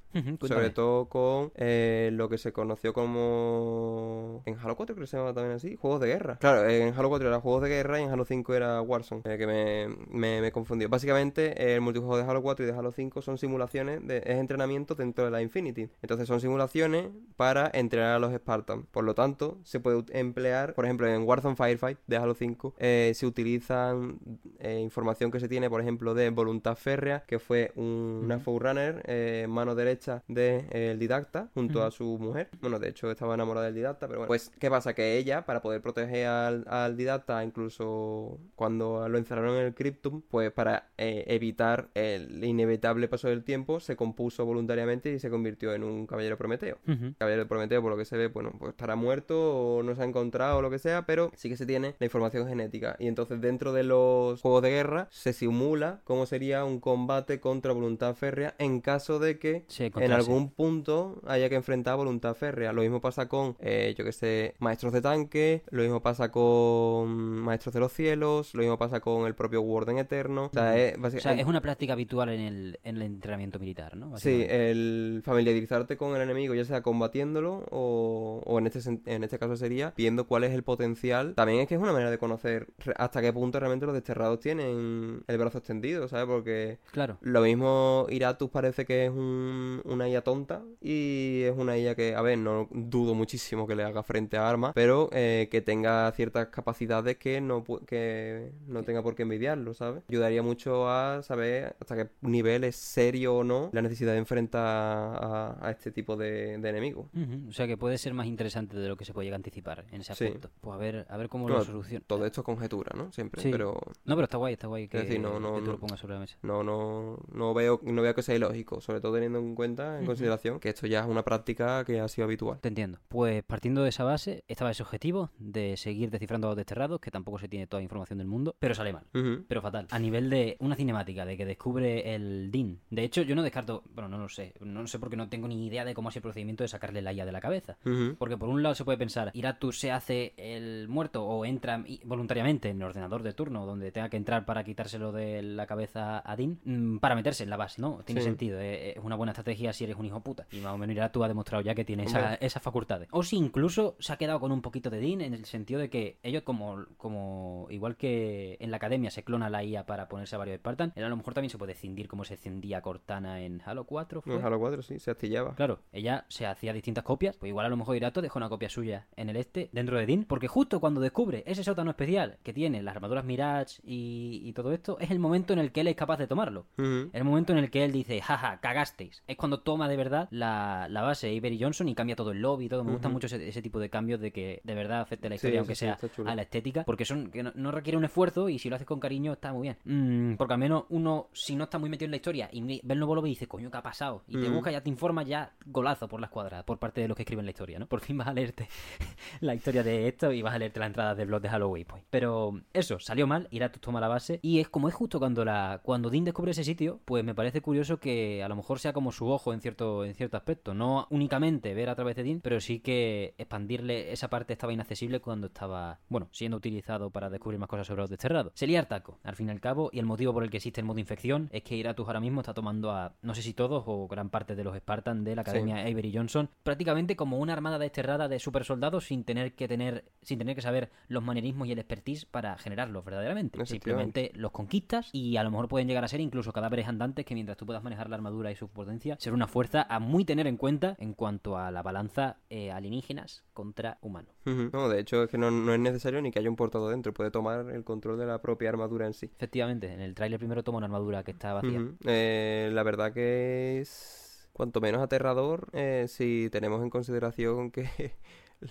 [SPEAKER 2] Sobre todo con eh, lo que se conoció como... En Halo 4 creo que se llama también así, juegos de guerra. Claro, en Halo 4 era juegos de guerra y en Halo 5 era Warzone, eh, que me, me, me confundió. Básicamente, eh, el multijuego de Halo 4 y de Halo 5 son simulaciones, de, es entrenamiento dentro de la Infinity. Entonces son simulaciones para entrenar a los Spartans. Por lo tanto, se puede emplear, por ejemplo, en Warzone Firefight de Halo 5, eh, se utilizan eh, información que se tiene, por ejemplo, de Voluntad Férrea, que fue un- una. Forerunner, eh, mano derecha del didacta, junto a su mujer. Bueno, de hecho estaba enamorada del didacta, pero bueno. Pues, ¿qué pasa? Que ella, para poder proteger al, al didacta, incluso cuando lo encerraron en el Cryptum, pues para eh, evitar el inevitable paso del tiempo, se compuso voluntariamente y se convirtió en un caballero prometeo.
[SPEAKER 1] Ujú.
[SPEAKER 2] Caballero de Prometeo, por lo que se ve, bueno, pues estará muerto o no se ha encontrado o lo que sea, pero sí que se tiene la información genética. Y entonces dentro de los juegos de guerra se simula cómo sería un combate contra voluntad férrea en caso de que en algún punto haya que enfrentar a voluntad férrea. Lo mismo pasa con, eh, yo que sé, maestros de tanque, lo mismo pasa con maestros de los cielos, lo mismo pasa con el propio Warden Eterno. O sea, es,
[SPEAKER 1] O
[SPEAKER 2] básica-
[SPEAKER 1] sea, es una práctica habitual en el, en el entrenamiento militar, ¿no?
[SPEAKER 2] Sí, el familiarizarte con el enemigo, ya sea combatiéndolo o, o en, este, en este caso sería viendo cuál es el potencial. También es que es una manera de conocer hasta qué punto realmente los desterrados tienen el brazo extendido, ¿sabes? Porque
[SPEAKER 1] Claro.
[SPEAKER 2] lo mismo Iratus parece que es un- una IA tonta y es una IA que, a ver, no dudo muchísimo que le haga frente a armas, pero eh, que tenga ciertas capacidades que no, que no tenga por qué envidiarlo, ¿sabes? Ayudaría mucho a saber hasta qué nivel es serio o no la necesidad de enfrentar a, a este tipo de, de enemigos.
[SPEAKER 1] O sea que puede ser más interesante de lo que se puede llegar a anticipar en ese
[SPEAKER 2] Sí.
[SPEAKER 1] aspecto. Pues a ver, a ver cómo lo soluciona.
[SPEAKER 2] Todo esto es conjetura, ¿no? Siempre,
[SPEAKER 1] Sí.
[SPEAKER 2] pero
[SPEAKER 1] No, pero está guay, está guay que,
[SPEAKER 2] Es decir, no, no,
[SPEAKER 1] que tú
[SPEAKER 2] no.
[SPEAKER 1] lo pongas sobre la mesa.
[SPEAKER 2] no, no, no veo, no veo que sea ilógico, sobre todo teniendo en cuenta, en consideración, que esto ya es una práctica que ha sido habitual.
[SPEAKER 1] Te entiendo. Pues partiendo de esa base, estaba ese objetivo de seguir descifrando a los desterrados, que tampoco se tiene toda la información del mundo, pero sale mal. Pero fatal. A nivel de una cinemática, de que descubre el DIN. De hecho, yo no descarto, bueno, no lo sé. No sé porque no tengo ni idea de cómo es el procedimiento de sacarle la IA de la cabeza. Porque por un lado se puede pensar, Iratus se hace el muerto o entra voluntariamente en el ordenador de turno donde tenga que entrar para quitárselo de la cabeza a Dean mm, para meterse en la base, ¿no? Tiene
[SPEAKER 2] Sí.
[SPEAKER 1] sentido, eh, es una buena estrategia si eres un hijo puta. Y más o menos Iratus ha demostrado ya que tiene esa- esas facultades. O si incluso se ha quedado con un poquito de Dean en el sentido de que ellos como, como igual que en la academia se clona la IA para ponerse a varios Spartan, él a lo mejor también se puede cindir como se cindía Cortana en Halo 4. ¿fue?
[SPEAKER 2] En Halo 4 sí, se astillaba.
[SPEAKER 1] Claro, ella se hacía distintas copias, pues igual a lo mejor Irato dejó una copia suya en el este, dentro de Din, porque justo cuando descubre ese sótano especial que tiene las armaduras Mirage y, y todo esto, es el momento en el que él es capaz de tomarlo.
[SPEAKER 2] Ujú.
[SPEAKER 1] El momento en el que él dice, jaja, cagasteis. Es cuando toma de verdad la, la base Avery Johnson y cambia todo el lobby y todo. Me gusta
[SPEAKER 2] Ujú.
[SPEAKER 1] mucho ese, ese tipo de cambios de que de verdad afecte la historia, aunque
[SPEAKER 2] sí,
[SPEAKER 1] sea a la estética, porque son que no, no requiere un esfuerzo y si lo haces con cariño está muy bien. Mm, porque al menos uno, si no está muy metido en la historia y ve el nuevo lobby y dice, coño, ¿qué ha pasado? Y te busca, ya te informa, ya golazo por la escuadra, por parte de los que escriben la historia, ¿no? Por fin vas a leerte [LAUGHS] la historia de esto y vas a leerte la entrada de blog de Halloween, pues. Pero eso, salió mal, Iratus toma la base y es como es justo cuando la cuando Dean descubre ese sitio, pues me parece curioso que a lo mejor sea como su ojo en cierto, en cierto aspecto. No únicamente ver a través de Din, pero sí que expandirle esa parte estaba inaccesible cuando estaba, bueno, siendo utilizado para descubrir más cosas sobre los desterrados. Sería Artaco, al fin y al cabo, y el motivo por el que existe el modo infección es que Iratus ahora mismo está tomando a, no sé si todos o gran parte de los Spartan de la Academia Avery Johnson, prácticamente como una armada desterrada de super soldados sin tener que tener, sin tener que saber los manerismos y el expertise para generarlos verdaderamente. Simplemente los conquistas y a lo mejor pueden llegar a ser incluso cadáveres andantes que mientras tú puedas manejar la armadura y su potencia, ser una fuerza a muy tener en cuenta en cuanto a la balanza eh, alienígenas contra humanos.
[SPEAKER 2] No, de hecho es que no, es necesario ni que haya un portado dentro, puede tomar el control de la propia armadura en sí.
[SPEAKER 1] Efectivamente, en el tráiler primero toma una armadura que está vacía.
[SPEAKER 2] Eh, la verdad que es cuanto menos aterrador eh, si tenemos en consideración que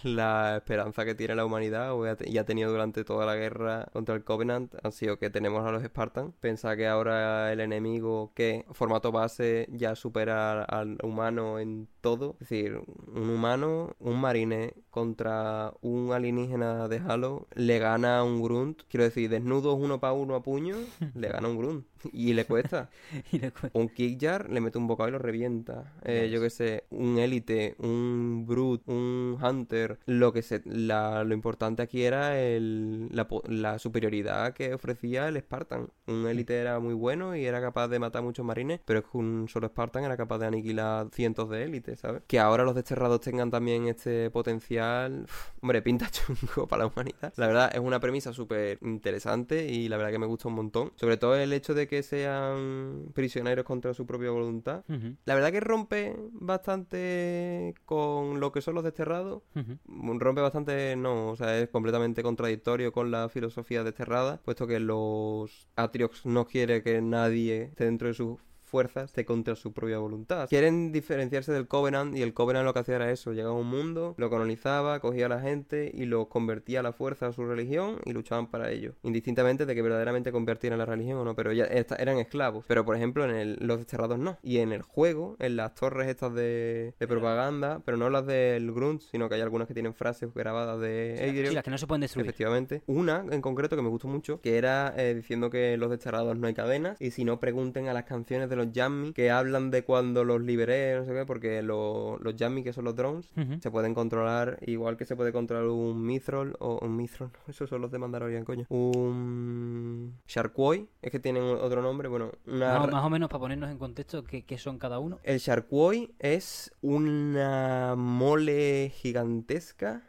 [SPEAKER 2] la esperanza que tiene la humanidad y ha tenido durante toda la guerra contra el Covenant ha sido que tenemos a los Spartans. Pensar que ahora el enemigo que formato base ya supera al humano en todo. Es decir, un humano, un marine contra un alienígena de Halo le gana a un Grunt. Quiero decir, desnudos uno para uno a puño, [LAUGHS] le gana un Grunt. [LAUGHS] Y le cuesta. Un Kickjar le mete un bocado y lo revienta. Eh, yo qué sé, un Élite, un Brute, un Hunter. Lo que se, la, lo importante aquí era el, la, la, superioridad que ofrecía el Spartan. Un Élite era muy bueno y era capaz de matar muchos marines, pero es que un solo Spartan era capaz de aniquilar cientos de élites, ¿sabes? Que ahora los desterrados tengan también este potencial. hombre, pinta [LAUGHS] chungo para la humanidad. La verdad, es una premisa súper interesante y la verdad que me gusta un montón. Sobre todo el hecho de que sean prisioneros contra su propia voluntad. La verdad que rompe bastante con lo que son los desterrados. Rompe bastante, no, o sea, es completamente contradictorio con la filosofía desterrada, puesto que los Atriox no quiere que nadie esté dentro de su fuerzas de contra su propia voluntad. Quieren diferenciarse del Covenant y el Covenant lo que hacía era eso, llegaba a un mundo, lo colonizaba, cogía a la gente y lo convertía a la fuerza a su religión y luchaban para ello, indistintamente de que verdaderamente convirtieran la religión o no, pero ya eran esclavos. Pero por ejemplo en los desterrados no. Y en el juego, en las torres estas de, propaganda, pero no las del Grunt, sino que hay algunas que tienen frases grabadas de
[SPEAKER 1] sí, las que no se pueden destruir.
[SPEAKER 2] Efectivamente. Una en concreto que me gustó mucho, que era eh, diciendo que los desterrados no hay cadenas y si no pregunten a las canciones de los los Jammy que hablan de cuando los liberé, no sé qué, porque los Jammy, que son los drones, se pueden controlar igual que se puede controlar un Mithril o un Mithril, [LAUGHS] esos son los de Mandalorian, coño. Un Sharkwoi, es que tienen otro nombre, bueno,
[SPEAKER 1] una... más, o menos para ponernos en contexto, ¿qué, ¿qué, son cada uno?
[SPEAKER 2] El Sharkwoi es una mole gigantesca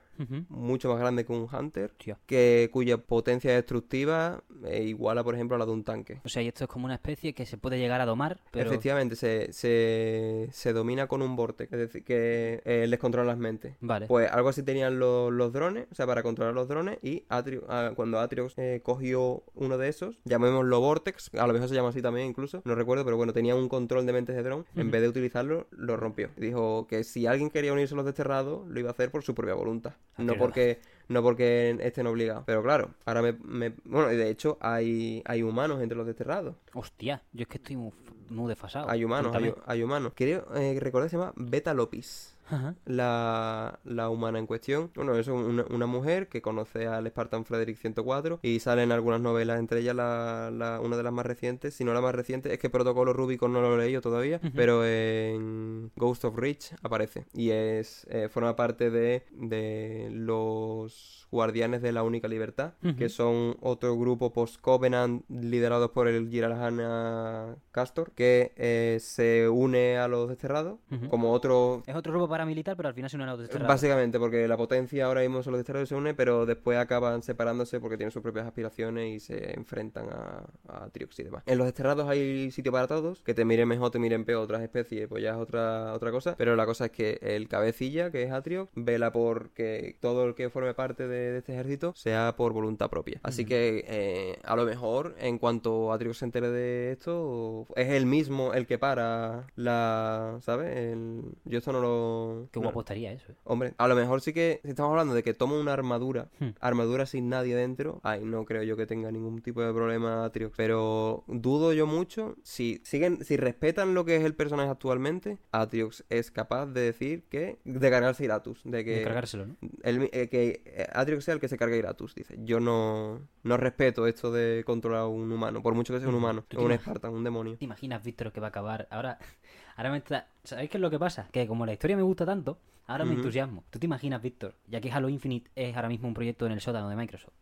[SPEAKER 2] mucho más grande que un Hunter, que cuya potencia destructiva eh, iguala, por ejemplo, a la de un tanque.
[SPEAKER 1] O sea, y esto es como una especie que se puede llegar a domar, pero...
[SPEAKER 2] Efectivamente, se, se, domina con un vortex, es decir, que eh, les controla las mentes.
[SPEAKER 1] Vale.
[SPEAKER 2] Pues algo así tenían los, los drones, o sea, para controlar los drones, y ah, cuando Atriox eh, cogió uno de esos, llamémoslo vortex, a lo mejor se llama así también incluso, no recuerdo, pero bueno, tenía un control de mentes de drone, en vez de utilizarlo, lo rompió. dijo que si alguien quería unirse a los desterrados, lo iba a hacer por su propia voluntad. No porque no porque estén obligados. Pero claro, ahora me, me, Bueno, y de hecho hay, hay humanos entre los desterrados.
[SPEAKER 1] Hostia, yo es que estoy muy, desfasado.
[SPEAKER 2] Hay humanos, hay, humanos. Creo eh, recordar que se llama Beta Lopis la, la, humana en cuestión. Bueno, es una, mujer que conoce al Spartan Frederick 104 y salen algunas novelas, entre ellas la, una de las más recientes, si no la más reciente, es que Protocolo Rubicon no lo he leído todavía, pero en Ghost of Rich aparece. Y es eh, forma parte de, de los Guardianes de la Única Libertad, que son otro grupo post-Covenant liderados por el Giralhana Castor, que eh, se une a los desterrados como otro...
[SPEAKER 1] Es otro grupo paramilitar, pero al final se une a los desterrados.
[SPEAKER 2] Básicamente, porque la potencia ahora mismo son los desterrados se une, pero después acaban separándose porque tienen sus propias aspiraciones y se enfrentan a, a Triox y demás. En los desterrados hay sitio para todos, que te miren mejor, te miren peor otras especies, pues ya es otra, otra cosa, pero la cosa es que el cabecilla, que es Atriox, vela por que todo el que forme parte de de, este ejército sea por voluntad propia. Así que eh, a lo mejor en cuanto Atriox se entere de esto, es el mismo el que para la... ¿Sabes? Yo esto no lo...
[SPEAKER 1] Qué guapo estaría eso. Eh.
[SPEAKER 2] Hombre, a lo mejor sí que si estamos hablando de que toma una armadura, hmm. armadura sin nadie dentro, ay, no creo yo que tenga ningún tipo de problema Atriox. Pero dudo yo mucho, si siguen, si respetan lo que es el personaje actualmente, Atriox es capaz de decir que de cargarse Iratus, de que
[SPEAKER 1] de cargárselo, ¿no?
[SPEAKER 2] El, eh, que Atriox sea el que se cargue Iratus, dice. Yo no, no respeto esto de controlar a un humano, por mucho que sea un humano, un Spartan, un demonio.
[SPEAKER 1] ¿Te imaginas, Víctor, que va a acabar? Ahora, ahora me está... ¿Sabéis qué es lo que pasa? Que como la historia me gusta tanto, ahora me entusiasmo. ¿Tú te imaginas, Víctor? Ya que Halo Infinite es ahora mismo un proyecto en el sótano de Microsoft.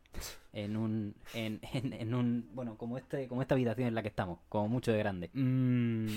[SPEAKER 1] En un... En, en- en un... Bueno, como, este, como esta habitación en la que estamos. Como mucho de grande. Mm,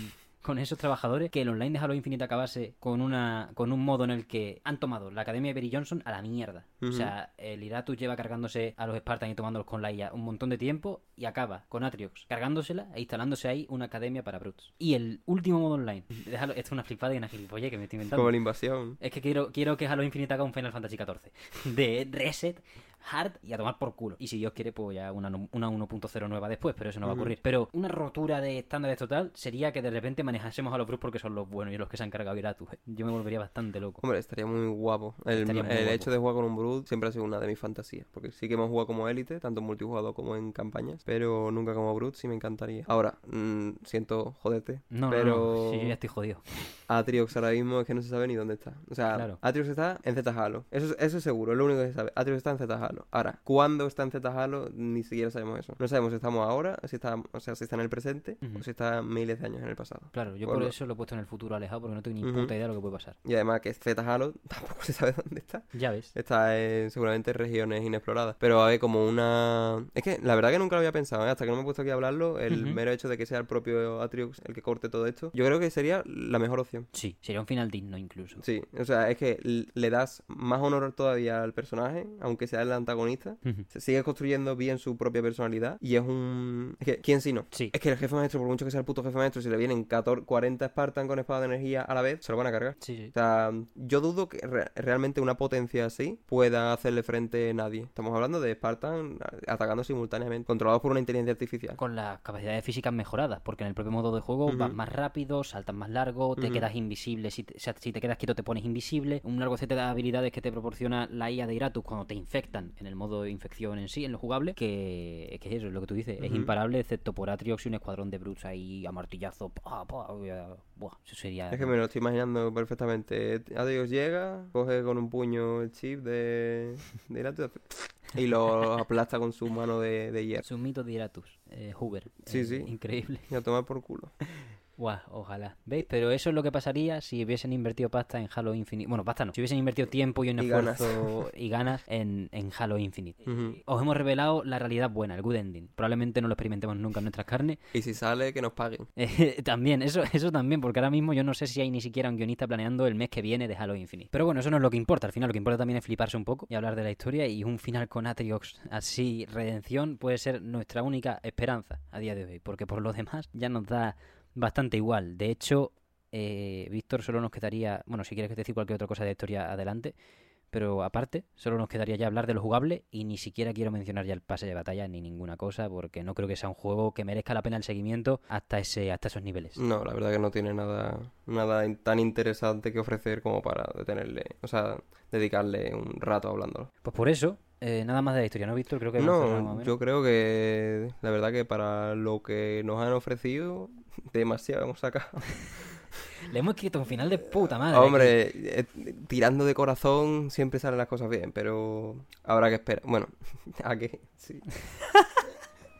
[SPEAKER 1] con esos trabajadores, que el online de Halo Infinite acabase con una con un modo en el que han tomado la academia de Perry Johnson a la mierda. O sea, el Iratus lleva cargándose a los Spartans y tomándolos con la IA un montón de tiempo y acaba con Atriox cargándosela e instalándose ahí una academia para Brutes. Y el último modo online, déjalo, esto es una flipada y una gilipolle que me estoy inventando.
[SPEAKER 2] Como la invasión.
[SPEAKER 1] Es que quiero, quiero que Halo Infinite haga un Final Fantasy XIV. De reset, hard y a tomar por culo. Y si Dios quiere, pues ya una, no- una 1.0 nueva después, pero eso no va a ocurrir. Pero una rotura de estándares total sería que de repente manejásemos a los Brutes porque son los buenos y los que se han cargado Iratus. Yo me volvería bastante loco.
[SPEAKER 2] Hombre, estaría muy guapo. El,
[SPEAKER 1] muy guapo.
[SPEAKER 2] hecho de jugar con un Brood siempre ha sido una de mis fantasías. Porque sí que hemos jugado como élite, tanto en multijugador como en campañas. Pero nunca como Brood, sí me encantaría. Ahora, mm, siento joderte.
[SPEAKER 1] No, no,
[SPEAKER 2] pero
[SPEAKER 1] no, [LAUGHS] sí, yo ya estoy jodido.
[SPEAKER 2] Atriox ahora mismo es que no se sabe ni dónde está. O sea,
[SPEAKER 1] Claro.
[SPEAKER 2] Atriox está en Z Halo. Eso, es- eso es seguro, es lo único que se sabe. Atriox está en Z Halo. Ahora, ¿cuándo está en Z Halo? Ni siquiera sabemos eso. No sabemos si estamos ahora, si está, o sea, si está en el presente o si está miles de años en el pasado.
[SPEAKER 1] Claro, yo
[SPEAKER 2] Por
[SPEAKER 1] por
[SPEAKER 2] lo-
[SPEAKER 1] eso lo he puesto en el futuro alejado porque no tengo ni puta idea de lo que puede pasar.
[SPEAKER 2] Y además que Z Halo [LAUGHS] tampoco se sabe dónde está.
[SPEAKER 1] Ya ves.
[SPEAKER 2] Está en seguramente regiones inexploradas. Pero a ver, como una. Es que la verdad que nunca lo había pensado, ¿eh? hasta que no me he puesto aquí a hablarlo. El mero hecho de que sea el propio Atriox el que corte todo esto, yo creo que sería la mejor opción.
[SPEAKER 1] Sí, sería un final digno incluso.
[SPEAKER 2] Sí, o sea, es que le das más honor todavía al personaje, aunque sea el antagonista. Se sigue construyendo bien su propia personalidad y es un... Es que, ¿quién si no?
[SPEAKER 1] Sí.
[SPEAKER 2] Es que el jefe maestro, por mucho que sea el puto jefe maestro, si le vienen 14, 40 Spartan con espada de energía a la vez, se lo van a cargar.
[SPEAKER 1] Sí, sí.
[SPEAKER 2] O sea, yo dudo que re- realmente una potencia así pueda hacerle frente a nadie. Estamos hablando de Spartan atacando simultáneamente, controlados por una inteligencia artificial.
[SPEAKER 1] Con las capacidades físicas mejoradas, porque en el propio modo de juego vas más rápido, saltas más largo, te quedas invisible. Si te, o sea, si te quedas quieto, te pones invisible. Un largo set de habilidades que te proporciona la IA de Iratus cuando te infectan en el modo de infección en sí, en lo jugable. Que, que es eso, es lo que tú dices. Es imparable, excepto por Atriox y un escuadrón de Brutes ahí a martillazo. pa, pa, buah, buah, eso sería.
[SPEAKER 2] Es que me lo estoy imaginando perfectamente. Adiós llega, coge con un puño el chip de, de Iratus y lo aplasta con su mano de, de hierro.
[SPEAKER 1] Es un mito de Iratus, eh, Hoover.
[SPEAKER 2] Sí,
[SPEAKER 1] eh,
[SPEAKER 2] sí.
[SPEAKER 1] Increíble.
[SPEAKER 2] Y a tomar por culo. [LAUGHS]
[SPEAKER 1] Guau, ojalá. ¿Veis? Pero eso es lo que pasaría si hubiesen invertido pasta en Halo Infinite. Bueno, pasta no. Si hubiesen invertido tiempo y un
[SPEAKER 2] Y ganas.
[SPEAKER 1] esfuerzo [LAUGHS] y ganas en, en Halo Infinite. Os hemos revelado la realidad buena, el good ending. Probablemente no lo experimentemos nunca en nuestras carnes.
[SPEAKER 2] Y si sale, que nos paguen. [LAUGHS]
[SPEAKER 1] Eh, también, eso, eso también, porque ahora mismo yo no sé si hay ni siquiera un guionista planeando el mes que viene de Halo Infinite. Pero bueno, eso no es lo que importa. Al final lo que importa también es fliparse un poco y hablar de la historia. Y un final con Atriox así, redención, puede ser nuestra única esperanza a día de hoy. Porque por lo demás ya nos da bastante igual. De hecho, eh, Víctor solo nos quedaría, bueno, si quieres que te decir cualquier otra cosa de historia, adelante. Pero aparte, solo nos quedaría ya hablar de lo jugable y ni siquiera quiero mencionar ya el pase de batalla ni ninguna cosa porque no creo que sea un juego que merezca la pena el seguimiento hasta ese hasta esos niveles.
[SPEAKER 2] No, la verdad que no tiene nada, nada tan interesante que ofrecer como para detenerle, o sea, dedicarle un rato hablándolo.
[SPEAKER 1] Pues por eso, eh, nada más de la historia, ¿no, Víctor? Creo que
[SPEAKER 2] No, yo creo que la verdad que para lo que nos han ofrecido, demasiado hemos sacado. [LAUGHS]
[SPEAKER 1] Le hemos escrito un final de puta madre.
[SPEAKER 2] Hombre, eh, tirando de corazón siempre salen las cosas bien, pero habrá que esperar. Bueno, [LAUGHS] ¿a qué? Sí.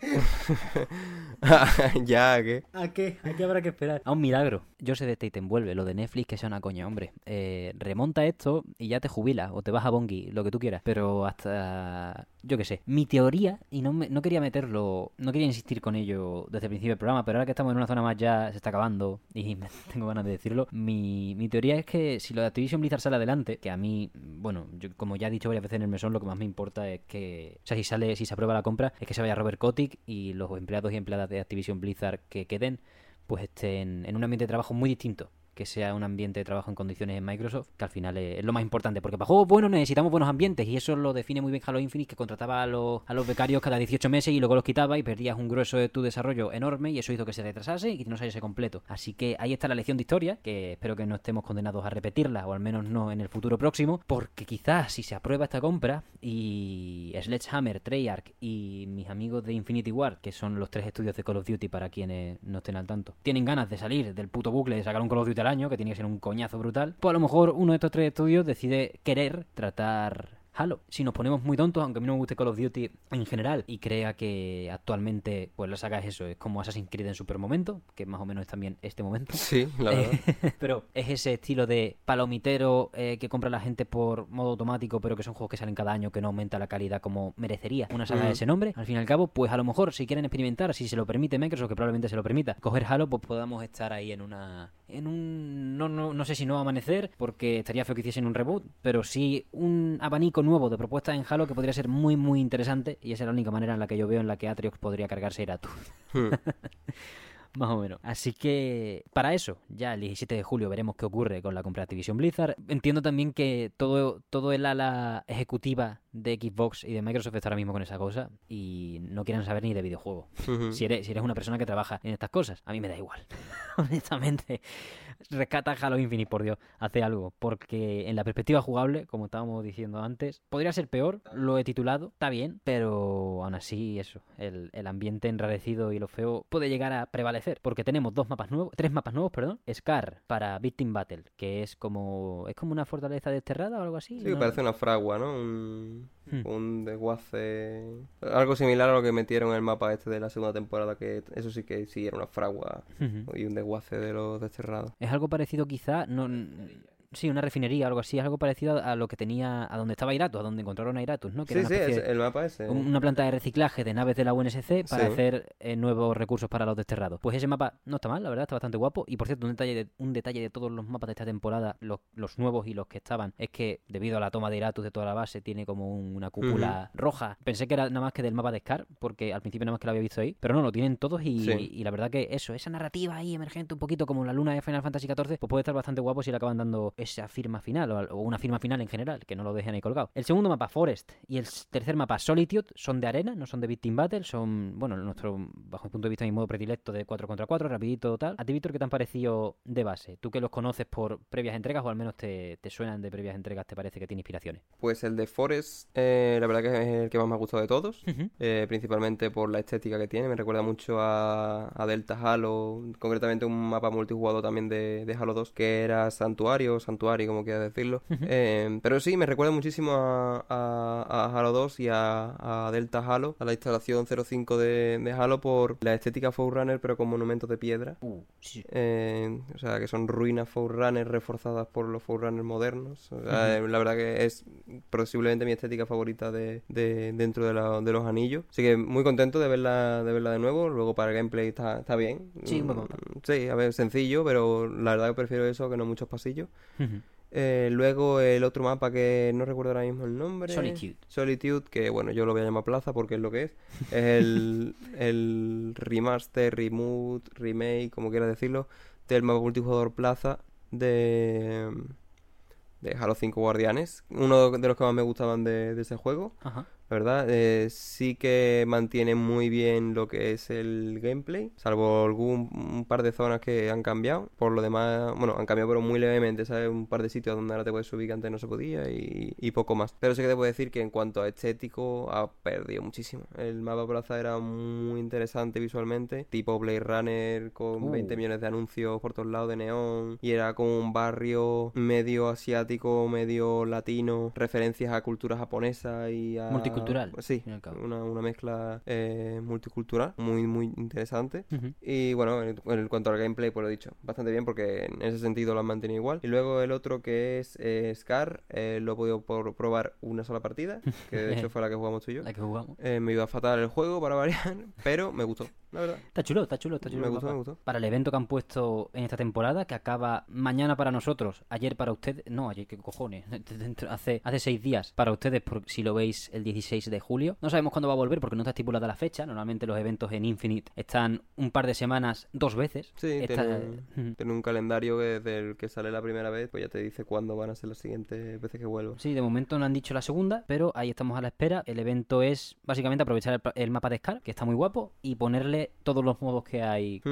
[SPEAKER 2] [LAUGHS] ya, ¿a qué?
[SPEAKER 1] ¿A qué? ¿A qué habrá que esperar? A un milagro. Yo sé de te envuelve, lo de Netflix que sea una coña, hombre. Eh, remonta esto y ya te jubilas o te vas a Bongi, lo que tú quieras. Pero hasta... Yo qué sé. Mi teoría, y no, me- no quería meterlo, no quería insistir con ello desde el principio del programa, pero ahora que estamos en una zona más ya se está acabando y [LAUGHS] me- tengo ganas de decirlo, mi, mi teoría es que si lo de Activision Blizzard sale adelante, que a mí, bueno, yo, como ya he dicho varias veces en el mesón, lo que más me importa es que, o sea, si sale, si se aprueba la compra, es que se vaya Robert Kotick y los empleados y empleadas de Activision Blizzard que queden, pues estén en un ambiente de trabajo muy distinto. Que sea un ambiente de trabajo en condiciones en Microsoft, que al final es, lo más importante. Porque para juegos buenos necesitamos buenos ambientes, y eso lo define muy bien Halo Infinite, que contrataba a los, a los becarios cada 18 meses y luego los quitaba y perdías un grueso de tu desarrollo enorme, y eso hizo que se retrasase y que no saliese completo. Así que ahí está la lección de historia, que espero que no estemos condenados a repetirla, o al menos no en el futuro próximo, porque quizás si se aprueba esta compra y Sledgehammer, Treyarch y mis amigos de Infinity Ward, que son los tres estudios de Call of Duty para quienes no estén al tanto, tienen ganas de salir del puto bucle de sacar un Call of Duty al año, que tiene que ser un coñazo brutal, pues a lo mejor uno de estos tres estudios decide querer tratar Halo. Si nos ponemos muy tontos, aunque a mí no me guste Call of Duty en general y crea que actualmente pues la saga es eso, es como Assassin's Creed en super momento, que más o menos es también este momento. [LAUGHS]
[SPEAKER 2] Sí, la verdad. [LAUGHS]
[SPEAKER 1] pero es ese estilo de palomitero eh, que compra la gente por modo automático, pero que son juegos que salen cada año, que no aumenta la calidad como merecería una saga de
[SPEAKER 2] Mm.
[SPEAKER 1] ese nombre. Al fin y al cabo, pues a lo mejor si quieren experimentar, si se lo permite Microsoft, que probablemente se lo permita, coger Halo, pues podamos estar ahí en una... En un... No, no, no sé si no amanecer, porque estaría feo que hiciesen un reboot, pero sí un abanico nuevo de propuestas en Halo que podría ser muy, muy interesante, y esa es la única manera en la que yo veo en la que Atriox podría cargarse Iratu.
[SPEAKER 2] Hmm. [LAUGHS]
[SPEAKER 1] Más o menos. Así que para eso, ya el 17 de julio veremos qué ocurre con la compra de Activision Blizzard. Entiendo también que todo, todo el ala ejecutiva de Xbox y de Microsoft está ahora mismo con esa cosa y no quieren saber ni de videojuegos.
[SPEAKER 2] Ujú.
[SPEAKER 1] Si eres, si eres una persona que trabaja en estas cosas, a mí me da igual. [LAUGHS] Honestamente, rescata Halo Infinite, por Dios, hace algo. Porque en la perspectiva jugable, como estábamos diciendo antes, podría ser peor. Lo he titulado, está bien, pero aún así, eso, el, el ambiente enrarecido y lo feo puede llegar a prevalecer. Porque tenemos dos mapas nuevos, tres mapas nuevos, perdón. Scar para Victim Battle, que es como, es como una fortaleza desterrada o algo así.
[SPEAKER 2] Sí, que
[SPEAKER 1] ¿no?
[SPEAKER 2] parece una fragua, ¿no? Un,
[SPEAKER 1] Hmm.
[SPEAKER 2] un desguace. Algo similar a lo que metieron en el mapa este de la segunda temporada, que eso sí que sí era una fragua
[SPEAKER 1] Ujú.
[SPEAKER 2] y un desguace de los desterrados.
[SPEAKER 1] Es algo parecido quizá, no, sí, una refinería, algo así, algo parecido a lo que tenía, a donde estaba Iratus, a donde encontraron a Iratus, ¿no? Que
[SPEAKER 2] Sí,
[SPEAKER 1] era
[SPEAKER 2] sí, es- el mapa ese.
[SPEAKER 1] un- una planta de reciclaje de naves de la UNSC para
[SPEAKER 2] Sí.
[SPEAKER 1] hacer eh, nuevos recursos para los desterrados. Pues ese mapa no está mal, la verdad, está bastante guapo. Y por cierto, un detalle de, un detalle de todos los mapas de esta temporada, los, los nuevos y los que estaban, es que debido a la toma de Iratus de toda la base, tiene como un- una cúpula roja. Pensé que era nada más que del mapa de Scar, porque al principio nada más que lo había visto ahí, pero no, lo tienen todos y,
[SPEAKER 2] Sí.
[SPEAKER 1] y la verdad que eso, esa narrativa ahí emergente, un poquito como la luna de Final Fantasy XIV, pues puede estar bastante guapo si le acaban dando esa firma final o, una firma final en general, que no lo dejen ahí colgado. El segundo mapa, Forest, y el tercer mapa, Solitude, son de arena, no son de Victim Battle, son, bueno, nuestro, bajo mi punto de vista, mi modo predilecto de 4 contra 4, rapidito tal. A ti, Víctor, ¿qué te han parecido de base? Tú que los conoces por previas entregas o al menos te, te suenan de previas entregas, ¿te parece que tiene inspiraciones?
[SPEAKER 2] Pues el de Forest, eh, la verdad que es el que más me ha gustado de todos. Eh, principalmente por la estética que tiene. Me recuerda mucho a, a Delta Halo, concretamente un mapa multijugador también de, de Halo 2, que era Santuario, Santuario, como quieras decirlo. Eh, pero sí, me recuerda muchísimo a, a- a Halo 2 y a, a Delta Halo, a la instalación 05 de, de Halo por la estética Forerunner, pero con monumentos de piedra.
[SPEAKER 1] Uh, sí.
[SPEAKER 2] Eh, o sea, que son ruinas Forerunner reforzadas por los Forerunners modernos. O sea, eh, La verdad que es posiblemente mi estética favorita de, de- dentro de, la- de los anillos. Así que muy contento de verla de verla de nuevo. Luego para el gameplay está, está bien.
[SPEAKER 1] Sí,
[SPEAKER 2] Mm. Sí, a ver, sencillo, pero la verdad que prefiero eso que no muchos pasillos. Eh, luego el otro mapa que no recuerdo ahora mismo el nombre.
[SPEAKER 1] Solitude.
[SPEAKER 2] Solitude, que bueno, yo lo voy a llamar Plaza porque es lo que es. Es el, [LAUGHS] el remaster, remove, remake, como quieras decirlo, del mapa multijugador Plaza de, de Halo 5 Guardianes. Uno de los que más me gustaban de, de ese juego.
[SPEAKER 1] Ajá.
[SPEAKER 2] Verdad, eh, sí que mantiene muy bien lo que es el gameplay, salvo algún un par de zonas que han cambiado. Por lo demás, bueno, han cambiado pero muy levemente, ¿sabes? Un par de sitios donde ahora te puedes subir que antes no se podía y, y poco más. Pero sí que te puedo decir que en cuanto a estético ha perdido muchísimo. El mapa plaza era muy interesante visualmente, tipo Blade Runner con
[SPEAKER 1] Uh.
[SPEAKER 2] 20 millones de anuncios por todos lados de neón y era como un barrio medio asiático, medio latino, referencias a cultura japonesa y a...
[SPEAKER 1] Multicultural,
[SPEAKER 2] Sí,
[SPEAKER 1] al cabo.
[SPEAKER 2] una, una mezcla eh, multicultural muy, muy interesante. Y bueno, en, en cuanto al gameplay, pues lo he dicho, bastante bien porque en ese sentido lo han mantenido igual. Y luego el otro que es eh, Scar, eh, lo he podido por- probar una sola partida, que de [LAUGHS] hecho fue la que jugamos tú y yo.
[SPEAKER 1] La que jugamos.
[SPEAKER 2] Me iba fatal el juego para variar, [LAUGHS] pero me gustó, la verdad.
[SPEAKER 1] Está chulo, está chulo, está chulo.
[SPEAKER 2] Me gustó, me gustó.
[SPEAKER 1] Para el evento que han puesto en esta temporada, que acaba mañana para nosotros, ayer para ustedes, no, ayer, ¿qué cojones? [LAUGHS] Hace, hace seis días para ustedes, por, si lo veis el 16 de julio. No sabemos cuándo va a volver porque no está estipulada la fecha. Normalmente los eventos en Infinite están un par de semanas, dos veces.
[SPEAKER 2] Sí,
[SPEAKER 1] Esta-
[SPEAKER 2] tiene, [LAUGHS] un calendario que desde el que sale la primera vez, pues ya te dice cuándo van a ser las siguientes veces que vuelva.
[SPEAKER 1] Sí, de momento no han dicho la segunda, pero ahí estamos a la espera. El evento es básicamente aprovechar el mapa de Scar, que está muy guapo, y ponerle todos los modos que hay,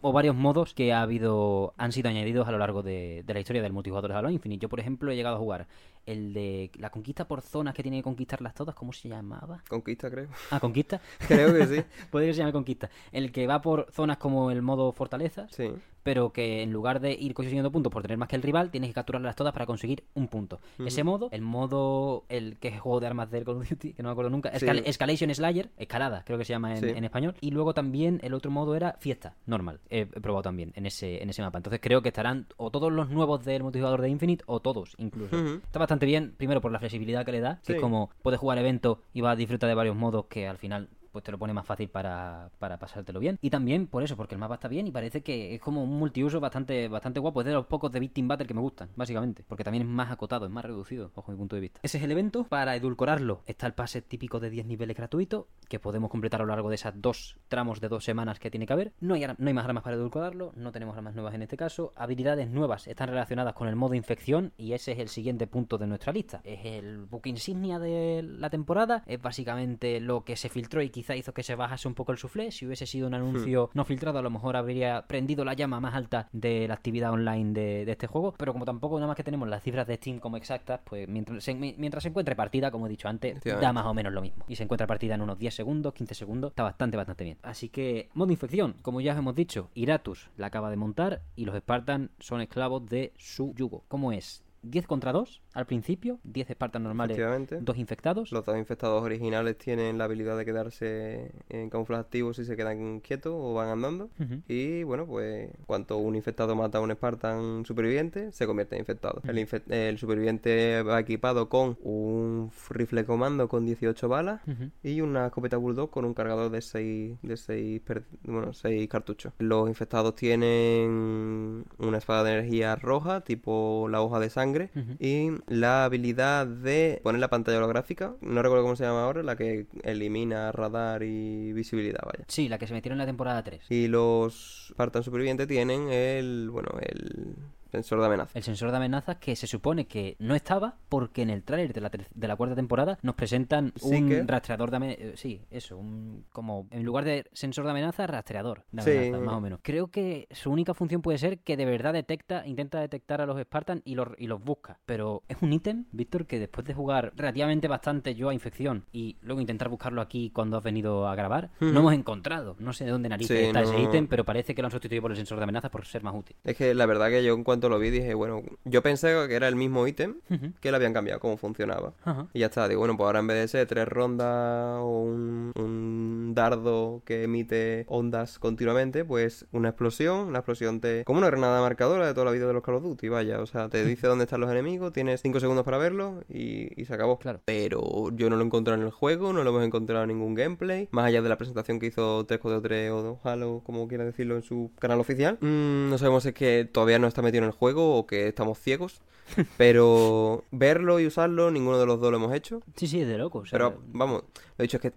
[SPEAKER 1] o varios modos que ha habido, han sido añadidos a lo largo de, de la historia del multijugador de Halo Infinite. Yo, por ejemplo, he llegado a jugar el de la conquista por zonas que tiene que conquistarlas todas, ¿cómo se llamaba?
[SPEAKER 2] Conquista, creo.
[SPEAKER 1] Ah, conquista. [LAUGHS]
[SPEAKER 2] creo que sí. [LAUGHS]
[SPEAKER 1] Puede que se llame conquista. El que va por zonas como el modo fortalezas,
[SPEAKER 2] Sí.
[SPEAKER 1] Pero que en lugar de ir consiguiendo puntos por tener más que el rival, tienes que capturarlas todas para conseguir un punto. Ese modo, el modo, el que es juego de armas del Call of Duty, que no me acuerdo nunca,
[SPEAKER 2] Sí.
[SPEAKER 1] Escalation Slayer, escalada, creo que se llama en,
[SPEAKER 2] Sí.
[SPEAKER 1] en español. Y luego también el otro modo era fiesta, normal. He, probado también en ese, en ese mapa. Entonces creo que estarán o todos los nuevos del multijugador de Infinite o todos incluso. Está bastante bien, primero por la flexibilidad que le da, que
[SPEAKER 2] Sí.
[SPEAKER 1] es como puedes jugar eventos y vas a disfrutar de varios modos que al final pues te lo pone más fácil para, para pasártelo bien. Y también por eso, porque el mapa está bien y parece que es como un multiuso bastante, bastante guapo. Es de los pocos de Victim Battle que me gustan, básicamente. Porque también es más acotado, es más reducido, bajo mi punto de vista. Ese es el evento. Para edulcorarlo está el pase típico de 10 niveles gratuito, que podemos completar a lo largo de esas dos tramos de dos semanas que tiene que haber. No hay, no hay más armas para edulcorarlo, no tenemos armas nuevas en este caso. Habilidades nuevas están relacionadas con el modo infección y ese es el siguiente punto de nuestra lista. Es el buque insignia de la temporada, es básicamente lo que se filtró y quizá hizo que se bajase un poco el suflé. Si hubiese sido un anuncio no filtrado, a lo mejor habría prendido la llama más alta de la actividad online de, de este juego. Pero como tampoco nada más que tenemos las cifras de Steam como exactas, pues mientras se, mi- mientras se encuentre partida, como he dicho antes, da más o menos lo mismo. Y se encuentra partida en unos 10 segundos, 15 segundos, está bastante, bastante bien. Así que, modo infección, como ya os hemos dicho, Iratus la acaba de montar y los Spartans son esclavos de su yugo. ¿Cómo es? 10 contra 2 al principio, 10 Spartans normales,
[SPEAKER 2] Efectivamente.
[SPEAKER 1] 2 infectados.
[SPEAKER 2] Los dos infectados originales tienen la habilidad de quedarse en camuflaje activo si se quedan quietos o van andando. Y bueno, pues cuanto un infectado mata a un Spartan superviviente, se convierte en infectado. El, infe- el superviviente va equipado con un rifle comando con 18 balas y una escopeta bulldog con un cargador de 6 de seis bueno, seis cartuchos. Los infectados tienen una espada de energía roja, tipo la hoja de sangre, Y la habilidad de poner la pantalla holográfica, no recuerdo cómo se llama ahora, la que elimina radar y visibilidad, vaya.
[SPEAKER 1] Sí, la que se metieron en la temporada 3.
[SPEAKER 2] Y los Spartan supervivientes tienen el, bueno, el sensor de amenaza.
[SPEAKER 1] El sensor de amenazas que se supone que no estaba porque en el tráiler de la, de la cuarta temporada nos presentan
[SPEAKER 2] Sí
[SPEAKER 1] un
[SPEAKER 2] que-
[SPEAKER 1] rastreador de amenazas. Sí, eso, un, como en lugar de sensor de amenazas, rastreador de
[SPEAKER 2] Sí.
[SPEAKER 1] amenazas, más o menos. Creo que su única función puede ser que de verdad detecta, intenta detectar a los Spartans y los, y los busca. Pero es un ítem, Víctor, que después de jugar relativamente bastante yo a infección y luego intentar buscarlo aquí cuando has venido a grabar, no hemos encontrado. No sé de dónde narices
[SPEAKER 2] Sí,
[SPEAKER 1] está ese ítem, pero parece que lo han sustituido por el sensor de amenazas por ser más útil.
[SPEAKER 2] Es que la verdad que yo en cuanto lo vi dije, bueno, yo pensé que era el mismo ítem, que le habían cambiado cómo funcionaba. Y ya está, digo, bueno, pues ahora en vez de ser tres rondas o un, un dardo que emite ondas continuamente, pues una explosión, una explosión te... como una granada marcadora de toda la vida de los Call of Duty, vaya, o sea, te dice dónde están los enemigos, tienes cinco segundos para verlo y, y se acabó.
[SPEAKER 1] Claro.
[SPEAKER 2] Pero yo no lo he encontrado en el juego, no lo hemos encontrado en ningún gameplay, más allá de la presentación que hizo 343 o Halo, como quiera decirlo, en su canal oficial. Mm, no sabemos si es que todavía no está metido en el juego o que estamos ciegos. [LAUGHS] Pero verlo y usarlo, ninguno de los dos lo hemos hecho.
[SPEAKER 1] Sí, sí, es de loco. o sea,
[SPEAKER 2] Pero vamos, lo dicho, es que,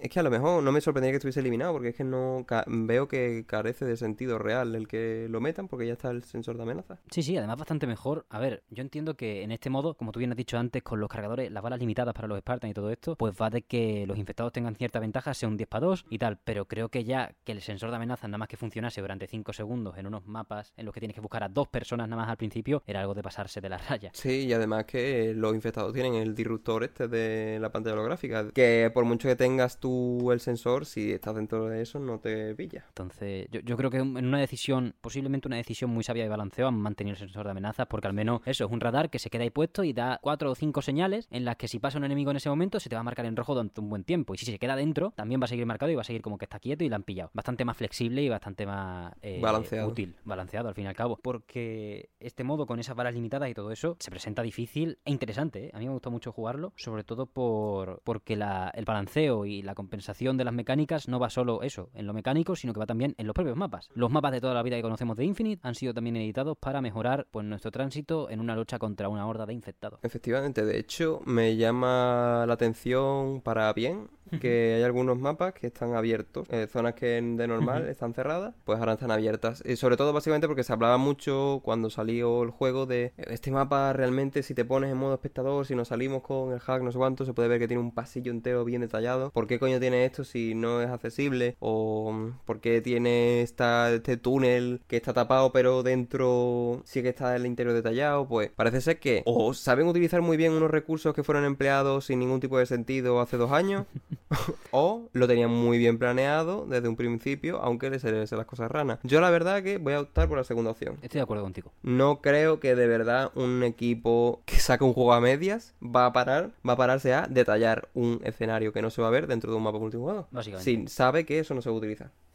[SPEAKER 2] es que a lo mejor no me sorprendería que estuviese eliminado, porque es que no veo que carece de sentido real el que lo metan, porque ya está el sensor de amenaza.
[SPEAKER 1] Sí, sí, además bastante mejor. A ver, yo entiendo que en este modo, como tú bien has dicho antes, con los cargadores, las balas limitadas para los Spartans y todo esto, pues va de que los infectados tengan cierta ventaja, sea un 10 para 2 y tal. Pero creo que ya que el sensor de amenaza nada más que funcionase durante 5 segundos en unos mapas en los que tienes que buscar a dos personas nada más al principio, era algo de pasarse de la [LAUGHS] raya.
[SPEAKER 2] Sí, y además que los infectados tienen el disruptor este de la pantalla holográfica, que por mucho que tengas tú el sensor, si estás dentro de eso, no te pilla.
[SPEAKER 1] Entonces, yo, yo creo que en una decisión, posiblemente una decisión muy sabia de balanceo, han mantenido el sensor de amenazas, porque al menos eso es un radar que se queda ahí puesto y da cuatro o cinco señales en las que si pasa un enemigo en ese momento se te va a marcar en rojo durante un buen tiempo. Y si se queda dentro, también va a seguir marcado y va a seguir como que está quieto y la han pillado. Bastante más flexible y bastante más eh,
[SPEAKER 2] Balanceado.
[SPEAKER 1] útil, balanceado al fin y al cabo. Porque este modo con esas balas limitadas y todo eso se presenta difícil e interesante. ¿eh? A mí me gustó mucho jugarlo, sobre todo por porque la- el balanceo y la compensación de las mecánicas no va solo eso, en lo mecánico, sino que va también en los propios mapas. Los mapas de toda la vida que conocemos de Infinite han sido también editados para mejorar pues, nuestro tránsito en una lucha contra una horda de infectados.
[SPEAKER 2] Efectivamente, de hecho, me llama la atención para bien que hay algunos mapas que están abiertos. Eh, zonas que de normal están cerradas, pues ahora están abiertas. Y sobre todo, básicamente, porque se hablaba mucho cuando salió el juego de este mapa realmente, si te pones en modo espectador, si nos salimos con el hack, no sé cuánto, se puede ver que tiene un pasillo entero bien detallado. ¿Por qué coño tiene esto si no es accesible? ¿O mm, por qué tiene esta, este túnel que está tapado, pero dentro sí que está el interior detallado? Pues parece ser que o saben utilizar muy bien unos recursos que fueron empleados sin ningún tipo de sentido hace dos años, [LAUGHS] [LAUGHS] o lo tenían muy bien planeado desde un principio, aunque les saliesen las cosas ranas. Yo la verdad que voy a optar por la segunda opción.
[SPEAKER 1] Estoy de acuerdo contigo.
[SPEAKER 2] No creo que de verdad un equipo que saca un juego a medias va a parar, va a pararse a detallar un escenario que no se va a ver dentro de un mapa multijugador.
[SPEAKER 1] Básicamente.
[SPEAKER 2] Si sabe que eso no se va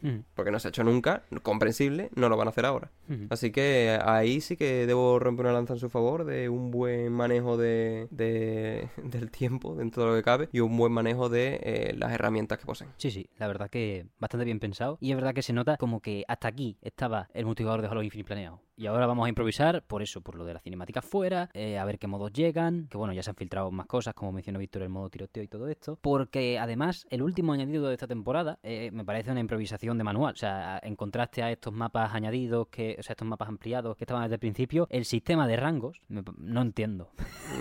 [SPEAKER 1] Ujú,
[SPEAKER 2] Porque no se ha hecho nunca, comprensible, no lo van a hacer ahora.
[SPEAKER 1] ujú.
[SPEAKER 2] Así que ahí sí que debo romper una lanza en su favor de un buen manejo de, de- [LAUGHS] del tiempo dentro de lo que cabe y un buen manejo de eh, las herramientas que poseen.
[SPEAKER 1] Sí, sí, la verdad que bastante bien pensado. Y es verdad que se nota como que hasta aquí estaba el multijugador de Halo Infinite planeado. Y ahora vamos a improvisar por eso, por lo de la cinemática fuera, eh, a ver qué modos llegan, que bueno, ya se han filtrado más cosas, como mencionó Víctor, el modo tiroteo y todo esto. Porque además, el último añadido de esta temporada eh, me parece una improvisación de manual. O sea, en contraste a estos mapas añadidos, que, o sea, estos mapas ampliados que estaban desde el principio, el sistema de rangos, me- no entiendo.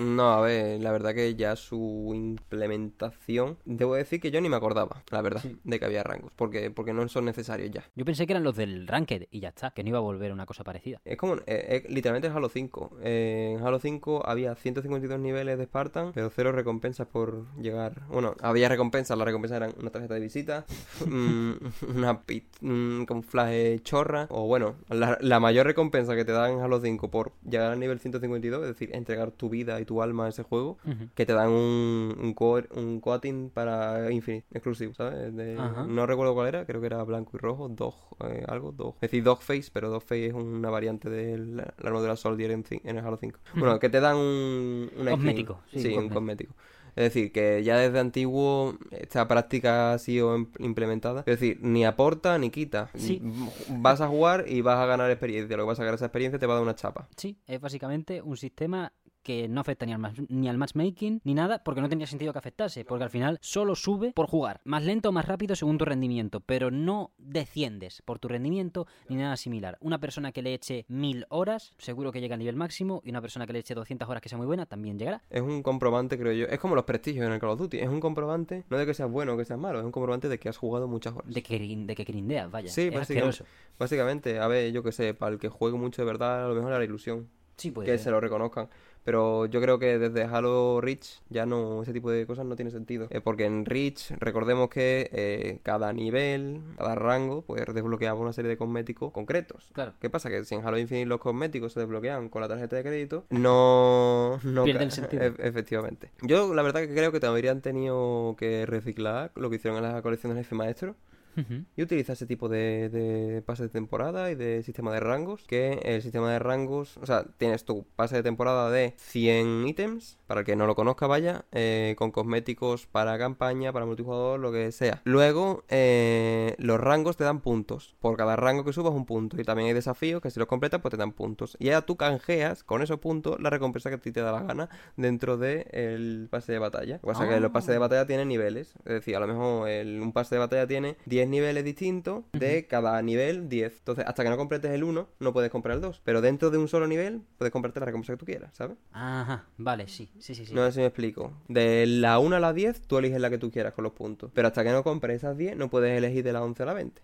[SPEAKER 2] No, a ver, la verdad que ya su implementación, debo decir que yo ni me acordaba, la verdad, de que había rangos, porque, porque no son necesarios ya.
[SPEAKER 1] Yo pensé que eran los del Ranked y ya está, que no iba a volver una cosa parecida.
[SPEAKER 2] Es como, eh, eh, literalmente es Halo 5. Eh, en Halo 5 había 152 niveles de Spartan, pero cero recompensas por llegar. Bueno, había recompensas, las recompensas eran una tarjeta de visita, [LAUGHS] una pit, un camuflaje chorra, o bueno, la, la mayor recompensa que te dan en Halo 5 por llegar al nivel 152, es decir, entregar tu vida y tu alma a ese juego, que te dan un, un, core- un coating para Infinite, exclusivo, ¿sabes? De- no recuerdo cuál era, creo que era blanco y rojo, Dog, eh, algo, Dog. Es decir, Dogface, pero Dogface es una variante de la, la armadura Soldier en, en el Halo 5. Bueno, que te dan un... una skin.
[SPEAKER 1] Cosmético, sí,
[SPEAKER 2] Sí,
[SPEAKER 1] un
[SPEAKER 2] un cosmético. Es decir, que ya desde antiguo esta práctica ha sido im- implementada. Es decir, ni aporta ni quita.
[SPEAKER 1] Sí.
[SPEAKER 2] Vas a jugar y vas a ganar experiencia. Lo que vas a ganar esa experiencia te va a dar una chapa.
[SPEAKER 1] Sí, es básicamente un sistema que no afecta ni al, ni al matchmaking ni nada, porque no tendría sentido que afectase, porque al final solo sube por jugar, más lento o más rápido según tu rendimiento, pero no desciendes por tu rendimiento ni nada similar. Una persona que le eche mil horas, seguro que llega al nivel máximo, y una persona que le eche 200 horas que sea muy buena, también llegará.
[SPEAKER 2] Es un comprobante, creo yo. Es como los prestigios en el Call of Duty. Es un comprobante, no de que seas bueno o que seas malo, es un comprobante de que has jugado muchas horas.
[SPEAKER 1] De que, de que grindeas, vaya.
[SPEAKER 2] Sí,
[SPEAKER 1] es
[SPEAKER 2] básicamente. a ver, yo que sé, para el que juegue mucho de verdad, a lo mejor era la ilusión.
[SPEAKER 1] Sí, puede
[SPEAKER 2] que
[SPEAKER 1] ser.
[SPEAKER 2] se lo reconozcan. Pero yo creo que desde Halo Reach ya no, ese tipo de cosas no tiene sentido. Eh, porque en Reach, recordemos que eh, cada nivel, cada rango, pues desbloqueaba una serie de cosméticos concretos.
[SPEAKER 1] Claro.
[SPEAKER 2] ¿Qué pasa? Que si en Halo Infinite los cosméticos se desbloquean con la tarjeta de crédito, no... no
[SPEAKER 1] Pierde
[SPEAKER 2] ca-
[SPEAKER 1] el sentido.
[SPEAKER 2] e- efectivamente. Yo la verdad que creo que te habrían tenido que reciclar lo que hicieron en la colección del jefe maestro Y utiliza ese tipo de, de pases de temporada y de sistema de rangos. Que el sistema de rangos, o sea, tienes tu pase de temporada de 100 ítems, para el que no lo conozca, vaya, eh, con cosméticos para campaña, para multijugador, lo que sea. Luego, eh, los rangos te dan puntos. Por cada rango que subas, un punto. Y también hay desafíos que si los completas, pues te dan puntos. Y ya tú canjeas con esos puntos la recompensa que a ti te da la gana dentro del pase de batalla. Lo que pasa es que los pases de batalla tienen niveles. Es decir, a lo mejor el- un pase de batalla tiene 10 niveles distintos de cada nivel 10. Entonces, hasta que no completes el 1, no puedes comprar el 2. Pero dentro de un solo nivel, puedes comprarte la recompensa que tú quieras, ¿sabes?
[SPEAKER 1] Ajá, vale, sí, sí, sí. sí.
[SPEAKER 2] No sé si me explico. De la 1 a la 10, tú eliges la que tú quieras con los puntos. Pero hasta que no compres esas 10, no puedes elegir de la 11 a la 20.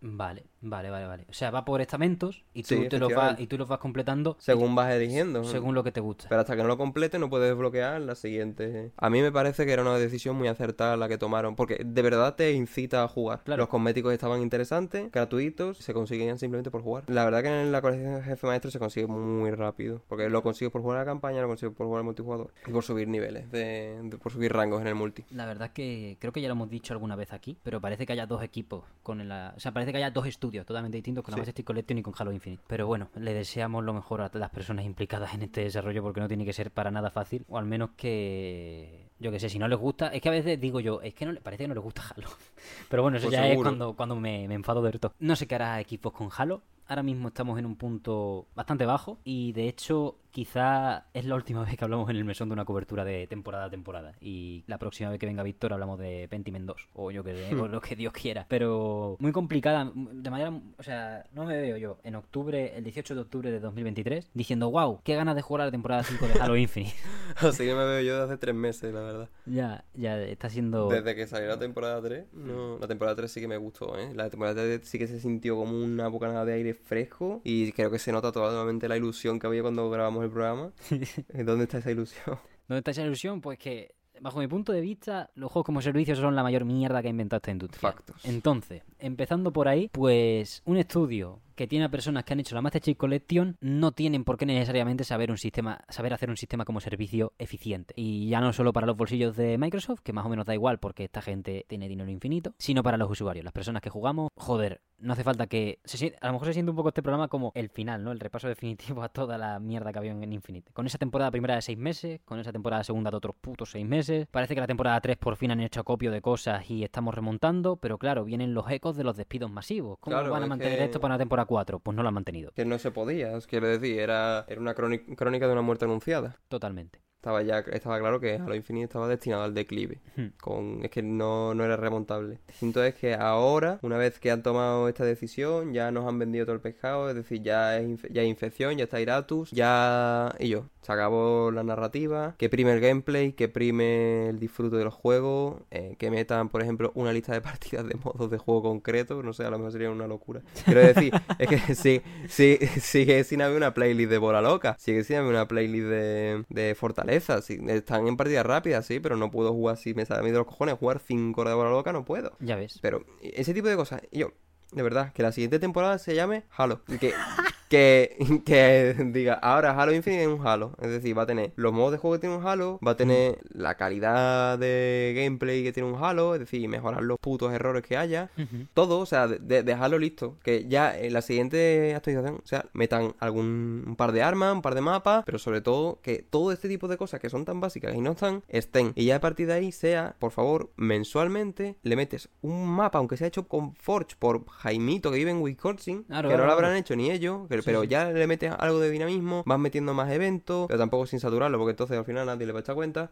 [SPEAKER 1] Vale, vale, vale, vale. O sea, va por estamentos y tú,
[SPEAKER 2] Sí,
[SPEAKER 1] te los vas, y tú los vas completando
[SPEAKER 2] Según vas eligiendo.
[SPEAKER 1] según lo que te gusta.
[SPEAKER 2] Pero hasta que no lo complete no puedes desbloquear la siguiente. A mí me parece que era una decisión muy acertada la que tomaron, porque de verdad te incita a jugar.
[SPEAKER 1] Claro.
[SPEAKER 2] Los cosméticos estaban interesantes, gratuitos, se conseguían simplemente por jugar. La verdad que en la colección de jefe maestro se consigue muy rápido, porque lo consigues por jugar a la campaña, lo consigues por jugar al multijugador y por subir niveles, de, de- por subir rangos en el multi.
[SPEAKER 1] La verdad es que creo que ya lo hemos dicho alguna vez aquí, pero parece que haya dos equipos con la... O sea, parece que haya dos estudios totalmente distintos con la
[SPEAKER 2] Sí.
[SPEAKER 1] Majestic Collection y con Halo Infinite. Pero bueno, le deseamos lo mejor a las personas implicadas en este desarrollo porque no tiene que ser para nada fácil, o al menos que... Yo que sé, si no les gusta, es que a veces digo yo, es que no le parece que no les gusta Halo. [LAUGHS] Pero bueno, eso
[SPEAKER 2] Pues
[SPEAKER 1] ya es
[SPEAKER 2] seguro.
[SPEAKER 1] cuando, cuando me, me enfado de todo. No sé qué hará equipos con Halo. Ahora mismo estamos en un punto bastante bajo y de hecho quizá es la última [LAUGHS] vez que hablamos en el mesón de una cobertura de temporada a temporada y la próxima vez que venga Víctor hablamos de Pentiment 2 o yo que sé, o [LAUGHS] lo que Dios quiera. Pero muy complicada, de manera, o sea, no me veo yo en octubre, el 18 de octubre de 2023 diciendo, wow, qué ganas de jugar a la temporada 5 de Halo [LAUGHS] Infinite.
[SPEAKER 2] Así que me veo yo desde hace tres meses, la verdad.
[SPEAKER 1] ya, ya está siendo...
[SPEAKER 2] Desde que salió la temporada 3, no, la temporada 3 sí que me gustó, ¿eh? La temporada 3 sí que se sintió como una bocanada de aire fresco y creo que se nota totalmente la ilusión que había cuando grabamos el programa. [LAUGHS] ¿Dónde está esa ilusión?
[SPEAKER 1] ¿Dónde está esa ilusión? Pues que bajo mi punto de vista, los juegos como servicio son la mayor mierda que ha inventado esta industria.
[SPEAKER 2] Factos.
[SPEAKER 1] Entonces, empezando por ahí, pues un estudio que tiene a personas que han hecho la Master Chief Collection no tienen por qué necesariamente saber un sistema, saber hacer un sistema como servicio eficiente. Y ya no solo para los bolsillos de Microsoft, que más o menos da igual porque esta gente tiene dinero infinito, sino para los usuarios, las personas que jugamos, joder, no hace falta que. Se a lo mejor se siente un poco este programa como el final, ¿no? El repaso definitivo a toda la mierda que había en Infinite. Con esa temporada primera de seis meses, con esa temporada segunda de otros putos seis meses. Parece que la temporada 3 por fin han hecho acopio de cosas y estamos remontando, pero claro, vienen los ecos de los despidos masivos. ¿Cómo
[SPEAKER 2] Claro,
[SPEAKER 1] van a mantener
[SPEAKER 2] que-
[SPEAKER 1] esto para una temporada 4? Pues no lo han mantenido.
[SPEAKER 2] Que no se podía, os quiero decir, era, era una crónica, crónica de una muerte anunciada.
[SPEAKER 1] Totalmente.
[SPEAKER 2] Estaba ya, estaba claro que Halo Infinite estaba destinado al declive.
[SPEAKER 1] Hmm.
[SPEAKER 2] Con, es que no, no era remontable. Distinto es que ahora, una vez que han tomado esta decisión, ya nos han vendido todo el pescado, es decir, ya, es ya hay infección, ya está Iratus, ya... Y yo, se acabó la narrativa, que prime el gameplay, que prime el disfrute del juego, eh, que metan, por ejemplo, una lista de [LAUGHS] partidas de modos de juego concreto, no sé, a lo mejor sería una locura. Quiero decir, [LAUGHS] es que sí, sí, sigue sin haber una playlist de bola loca, sigue sin haber una playlist de, de fortaleza, sí, están en partidas rápidas, sí, pero no puedo jugar si me sale a mí de los cojones, jugar 5 horas de bola loca no puedo.
[SPEAKER 1] Ya ves.
[SPEAKER 2] Pero ese tipo de cosas, y yo, de verdad, que la siguiente temporada se llame Halo. Y Que, [LAUGHS] que, [LAUGHS] que diga, ahora Halo Infinite es un Halo. Es decir, va a tener los modos de juego que tiene un Halo, va a tener la calidad de gameplay que tiene un Halo, es decir, mejorar los putos errores que haya. Todo, o sea, de, de- dejarlo listo. Que ya en la siguiente actualización, o sea, metan algún un par de armas, un par de mapas, pero sobre todo que todo este tipo de cosas que son tan básicas y no están, estén. Y ya a partir de ahí sea, por favor, mensualmente le metes un mapa, aunque sea hecho con Forge por Jaimito que vive en Wisconsin,
[SPEAKER 1] Claro,
[SPEAKER 2] que no lo habrán
[SPEAKER 1] claro.
[SPEAKER 2] hecho ni ellos, que-
[SPEAKER 1] Sí,
[SPEAKER 2] pero
[SPEAKER 1] sí.
[SPEAKER 2] ya le metes algo de dinamismo, vas metiendo más eventos, pero tampoco sin saturarlo, porque entonces al final nadie le va a echar cuenta.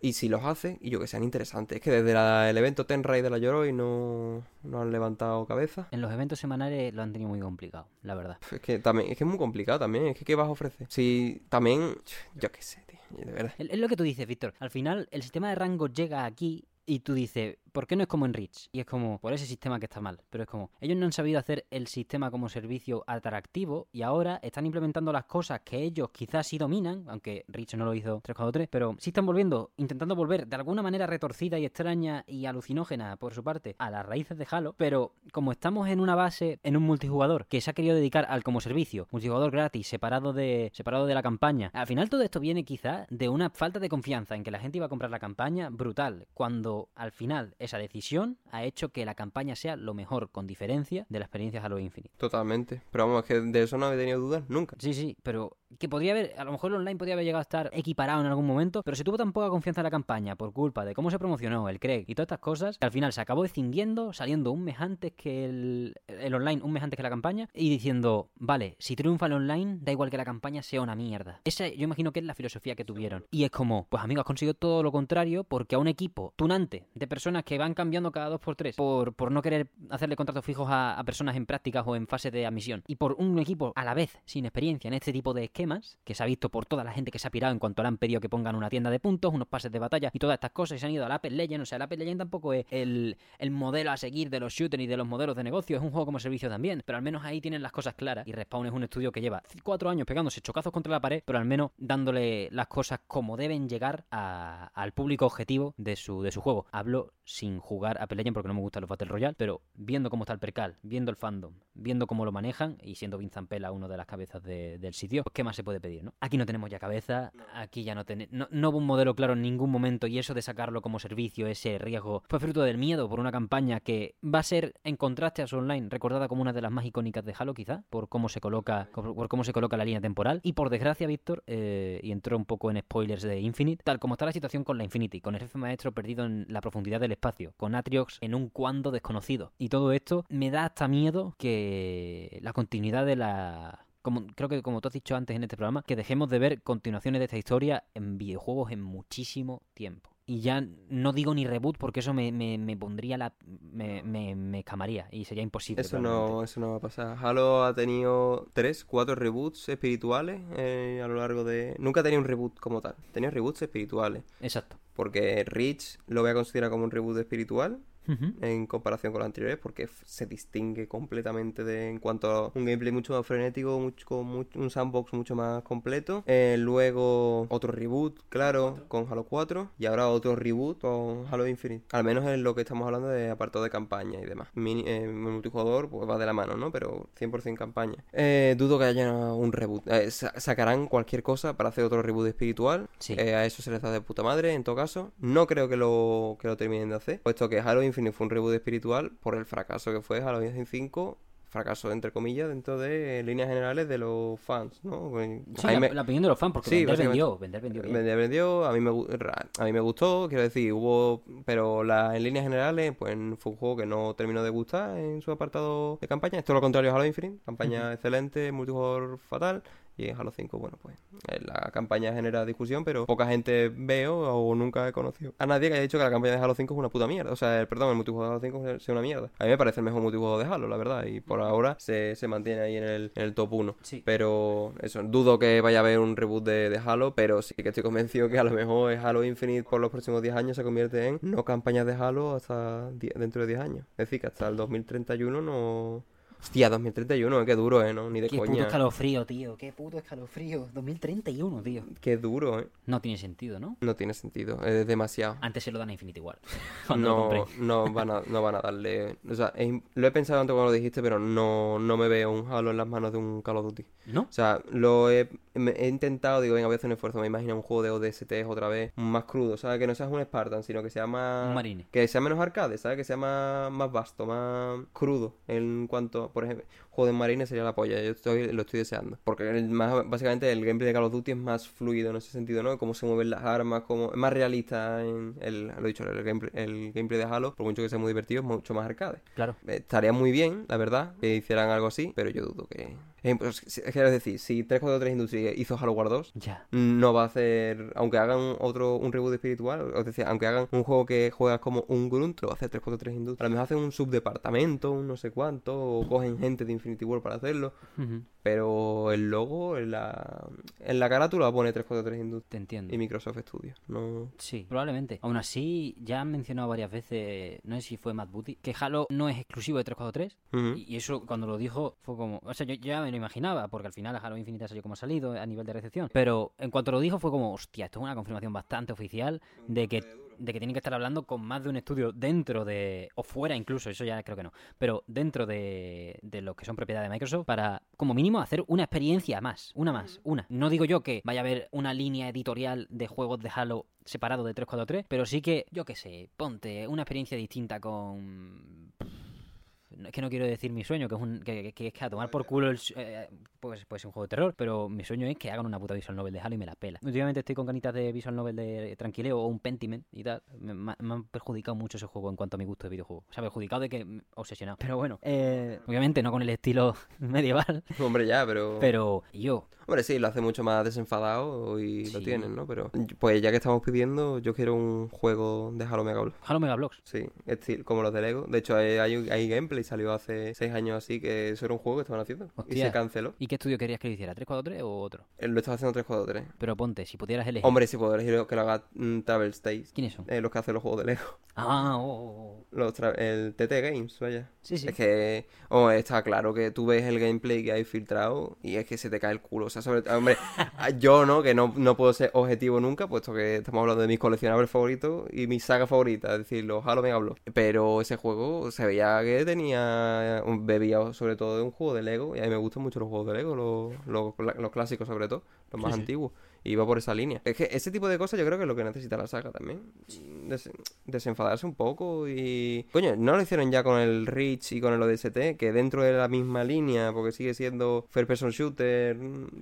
[SPEAKER 2] Y si los hace, y yo que sean interesantes. Es que desde la- el evento Ten Raid de la Yoroi no, no han levantado cabeza.
[SPEAKER 1] En los eventos semanales lo han tenido muy complicado, la verdad.
[SPEAKER 2] Es que también, es que es muy complicado también. Es que ¿qué vas a ofrecer? Si también, yo qué sé, tío. De verdad.
[SPEAKER 1] Es lo que tú dices, Víctor. Al final, el sistema de rango llega aquí y tú dices, ¿por qué no es como en Rich? Y es como, por ese sistema que está mal. Pero es como, ellos no han sabido hacer el sistema como servicio atractivo y ahora están implementando las cosas que ellos quizás sí dominan, aunque Rich no lo hizo 343, pero sí están volviendo, intentando volver de alguna manera retorcida y extraña y alucinógena por su parte a las raíces de Halo, pero como estamos en una base, en un multijugador que se ha querido dedicar al como servicio, multijugador gratis, separado de, separado de la campaña, al final todo esto viene quizá de una falta de confianza en que la gente iba a comprar la campaña brutal, cuando al final esa decisión ha hecho que la campaña sea lo mejor con diferencia de la experiencia Halo Infinite.
[SPEAKER 2] Totalmente. Pero vamos, es que de eso no he tenido dudas nunca.
[SPEAKER 1] Sí, sí, pero que podría haber, a lo mejor el online podría haber llegado a estar equiparado en algún momento, pero se tuvo tan poca confianza en la campaña por culpa de cómo se promocionó el Craig y todas estas cosas, que al final se acabó extinguiendo, saliendo un mes antes que el, el online, un mes antes que la campaña, y diciendo, vale, si triunfa el online, da igual que la campaña sea una mierda. Esa yo imagino que es la filosofía que tuvieron. Y es como, pues amigos, has conseguido todo lo contrario porque a un equipo tunante de personas que van cambiando cada dos por tres por, por no querer hacerle contratos fijos a, a personas en prácticas o en fase de admisión y por un equipo a la vez sin experiencia en este tipo de esquemas que se ha visto por toda la gente que se ha pirado en cuanto le han pedido que pongan una tienda de puntos, unos pases de batalla y todas estas cosas y se han ido a la Apex Legends, o sea, la Apex Legends tampoco es el, el modelo a seguir de los shooters y de los modelos de negocio, es un juego como servicio también, pero al menos ahí tienen las cosas claras y Respawn es un estudio que lleva cuatro años pegándose chocazos contra la pared, pero al menos dándole las cosas como deben llegar a- al público objetivo de su, de su juego. Hablo sin jugar a Legends porque no me gustan los Battle Royale, pero viendo cómo está el percal, viendo el fandom, viendo cómo lo manejan y siendo Vincent Pela uno de las cabezas de- del sitio, pues qué más se puede pedir, ¿no? Aquí no tenemos ya cabeza, aquí ya no tenemos... No, no hubo un modelo claro en ningún momento y eso de sacarlo como servicio, ese riesgo, fue fruto del miedo por una campaña que va a ser, en contraste a su online, recordada como una de las más icónicas de Halo quizá, por cómo se coloca, por, por cómo se coloca la línea temporal. Y por desgracia, Víctor, eh, y entró un poco en spoilers de Infinite, tal como está la situación con la Infinity, con el jefe maestro perdido en la profundidad del espacio, con Atriox en un cuando desconocido. Y todo esto me da hasta miedo que la continuidad de la como, creo que como tú has dicho antes en este programa, que dejemos de ver continuaciones de esta historia en videojuegos en muchísimo tiempo. Y ya no digo ni reboot porque eso me, me, me pondría la... Me, me, me escamaría y sería imposible.
[SPEAKER 2] Eso no, eso no va a pasar. Halo ha tenido tres, cuatro reboots espirituales eh, a lo largo de... Nunca ha tenido un reboot como tal. Tenía reboots espirituales.
[SPEAKER 1] Exacto.
[SPEAKER 2] Porque Reach lo voy a considerar como un reboot espiritual. En comparación con los anteriores porque se distingue completamente de, en cuanto a un gameplay mucho más frenético, mucho, con mucho- un sandbox mucho más completo. Eh, luego otro reboot, claro, con Halo 4 y ahora otro reboot con Halo Infinite. Al menos en lo que estamos hablando de apartado de campaña y demás. Mini, eh, multijugador pues va de la mano, ¿no? Pero 100% campaña. Eh, dudo que haya un reboot. Sa- sacarán cualquier cosa para hacer otro reboot espiritual.
[SPEAKER 1] Sí.
[SPEAKER 2] A eso se les da de puta madre, en todo caso. No creo que lo, que lo terminen de hacer, puesto que Halo Infinite fue un reboot espiritual por el fracaso que fue Halo Infinite 5. Fracaso, entre comillas, dentro de líneas generales de los fans, ¿no?
[SPEAKER 1] Sí,
[SPEAKER 2] A mí
[SPEAKER 1] la,
[SPEAKER 2] me-
[SPEAKER 1] la opinión de los fans, porque
[SPEAKER 2] Sí,
[SPEAKER 1] vender vendió, vender vendió bien.
[SPEAKER 2] me vendió, a mí me, a mí me gustó, quiero decir, hubo, pero la, en líneas generales, pues fue un juego que no terminó de gustar en su apartado de campaña. Esto es lo contrario a Halo Infinite, campaña excelente, multijugador fatal. Y en Halo 5, bueno, pues eh, la campaña genera discusión, pero poca gente veo o nunca he conocido a nadie que haya dicho que la campaña de Halo 5 es una puta mierda. O sea, el, perdón, el multijugador de Halo 5 sea una mierda. A mí me parece el mejor multijugador de Halo, la verdad. Y por ahora se, se mantiene ahí en el, en el top 1.
[SPEAKER 1] Sí.
[SPEAKER 2] Pero eso, dudo que vaya a haber un reboot de, de Halo, pero sí que estoy convencido que a lo mejor es Halo Infinite por los próximos 10 años se convierte en no campañas de Halo hasta dentro de 10 años. Es decir, que hasta el 2031 no... Hostia, 2031, eh, qué duro, ¿eh? ¿no? Ni de
[SPEAKER 1] Qué puto
[SPEAKER 2] coña.
[SPEAKER 1] escalofrío, tío. Qué puto escalofrío. 2031, tío.
[SPEAKER 2] Qué duro, ¿eh?
[SPEAKER 1] No tiene sentido, ¿no?
[SPEAKER 2] No tiene sentido, es demasiado.
[SPEAKER 1] Antes se lo dan a Infinity [LAUGHS] lo
[SPEAKER 2] No, no, van a, no van a darle... O sea, es lo he pensado antes cuando lo dijiste, pero no, no me veo un Halo en las manos de un Call of Duty.
[SPEAKER 1] ¿No?
[SPEAKER 2] O sea, lo he, he intentado, digo, venga, voy a hacer un esfuerzo. Me imagino un juego de ODST otra vez, más crudo, ¿sabes? Que no seas un Spartan, sino que sea más.
[SPEAKER 1] Un Marine.
[SPEAKER 2] Que sea menos arcade, ¿sabes? Que sea más, más vasto, más crudo. En cuanto, por ejemplo, juego de Marine sería la polla. Yo estoy, lo estoy deseando. Porque el más, básicamente el gameplay de Call of Duty es más fluido en ese sentido, ¿no? Cómo se mueven las armas, cómo. Es más realista en el. Lo he dicho, el gameplay, el gameplay de Halo, por mucho que sea muy divertido, es mucho más arcade.
[SPEAKER 1] Claro.
[SPEAKER 2] Eh, Estaría muy bien, la verdad, que hicieran algo así, pero yo dudo que... Eh, pues, es decir, si 343 Industries hizo Halo War 2,
[SPEAKER 1] Ya.
[SPEAKER 2] no va a hacer... Aunque hagan otro, un reboot espiritual, es decir, aunque hagan un juego que juegas como un grunt, lo va a hacer 343 Industries. A lo mejor hacen un subdepartamento, un no sé cuánto, o cogen gente de Infinity War para hacerlo, pero el logo en la, en la carátula pone 343 Industries
[SPEAKER 1] Te entiendo.
[SPEAKER 2] y Microsoft Studios. No...
[SPEAKER 1] Sí, probablemente. Aún así, ya han mencionado varias veces, no sé si fue Matt Booty, que Halo no es exclusivo de 343.
[SPEAKER 2] Ujú.
[SPEAKER 1] Y y eso cuando lo dijo fue como... O sea, yo ya me lo imaginaba, porque al final Halo Infinite salió como ha salido a nivel de recepción. Pero en cuanto lo dijo fue como, hostia, esto es una confirmación bastante oficial de que, de que tienen que estar hablando con más de un estudio dentro de... o fuera incluso, eso ya creo que no. Pero dentro de, de los que son propiedad de Microsoft para, como mínimo, hacer una experiencia más. Una más, una. No digo yo que vaya a haber una línea editorial de juegos de Halo separado de 343, pero sí que, yo qué sé, ponte una experiencia distinta con... Es que no quiero decir mi sueño, que es, un, que, que es que a tomar por culo el, eh, pues, pues un juego de terror, pero mi sueño es que hagan una puta visual novel de Halo y me la pela. Últimamente estoy con ganitas de visual novel de tranquileo o un Pentiment y tal. Me, han perjudicado mucho ese juego en cuanto a mi gusto de videojuego. O sea, perjudicado de que obsesionado. Pero bueno, eh, obviamente no con el estilo [LAUGHS] medieval,
[SPEAKER 2] Hombre, ya, pero...
[SPEAKER 1] pero yo,
[SPEAKER 2] Hombre, sí, lo hace mucho más desenfadado y lo tienen, ¿no? Pero, pues ya que estamos pidiendo, yo quiero un juego de Halo Mega Bloks.
[SPEAKER 1] Halo Mega Bloks.
[SPEAKER 2] Sí, estil- como los de Lego. De hecho, hay, hay, hay gameplay, salió hace seis años así, que eso era un juego que estaban haciendo. Y se canceló.
[SPEAKER 1] ¿Y qué estudio querías que lo hiciera? ¿343 o otro?
[SPEAKER 2] Él lo estaba haciendo 343.
[SPEAKER 1] Pero ponte, si pudieras elegir.
[SPEAKER 2] Hombre, si puedo elegir que lo haga mm, Travel States.
[SPEAKER 1] ¿Quiénes son?
[SPEAKER 2] Eh, los que hacen los juegos de Lego. [LAUGHS]
[SPEAKER 1] Ah, oh, oh, oh.
[SPEAKER 2] Los el TT Games, vaya.
[SPEAKER 1] Sí, sí.
[SPEAKER 2] Es que, oh, está claro que tú ves el gameplay que hay filtrado y es que se te cae el culo. O sea, sobre hombre, [LAUGHS] yo no, que no, no puedo ser objetivo nunca, puesto que estamos hablando de mis coleccionables favoritos y mi saga favorita, es decir, los Halo Mega Bloks. Pero ese juego se veía que tenía, bebía sobre todo de un juego de Lego y a mí me gustan mucho los juegos de Lego, los, los, clásicos sobre todo, los más
[SPEAKER 1] Sí, sí.
[SPEAKER 2] Y iba por esa línea. Es que ese tipo de cosas yo creo que es lo que necesita la saga también. Des- desenfadarse un poco y... Coño, ¿no lo hicieron ya con el Reach y con el ODST? Que dentro de la misma línea, porque sigue siendo Fair Person Shooter,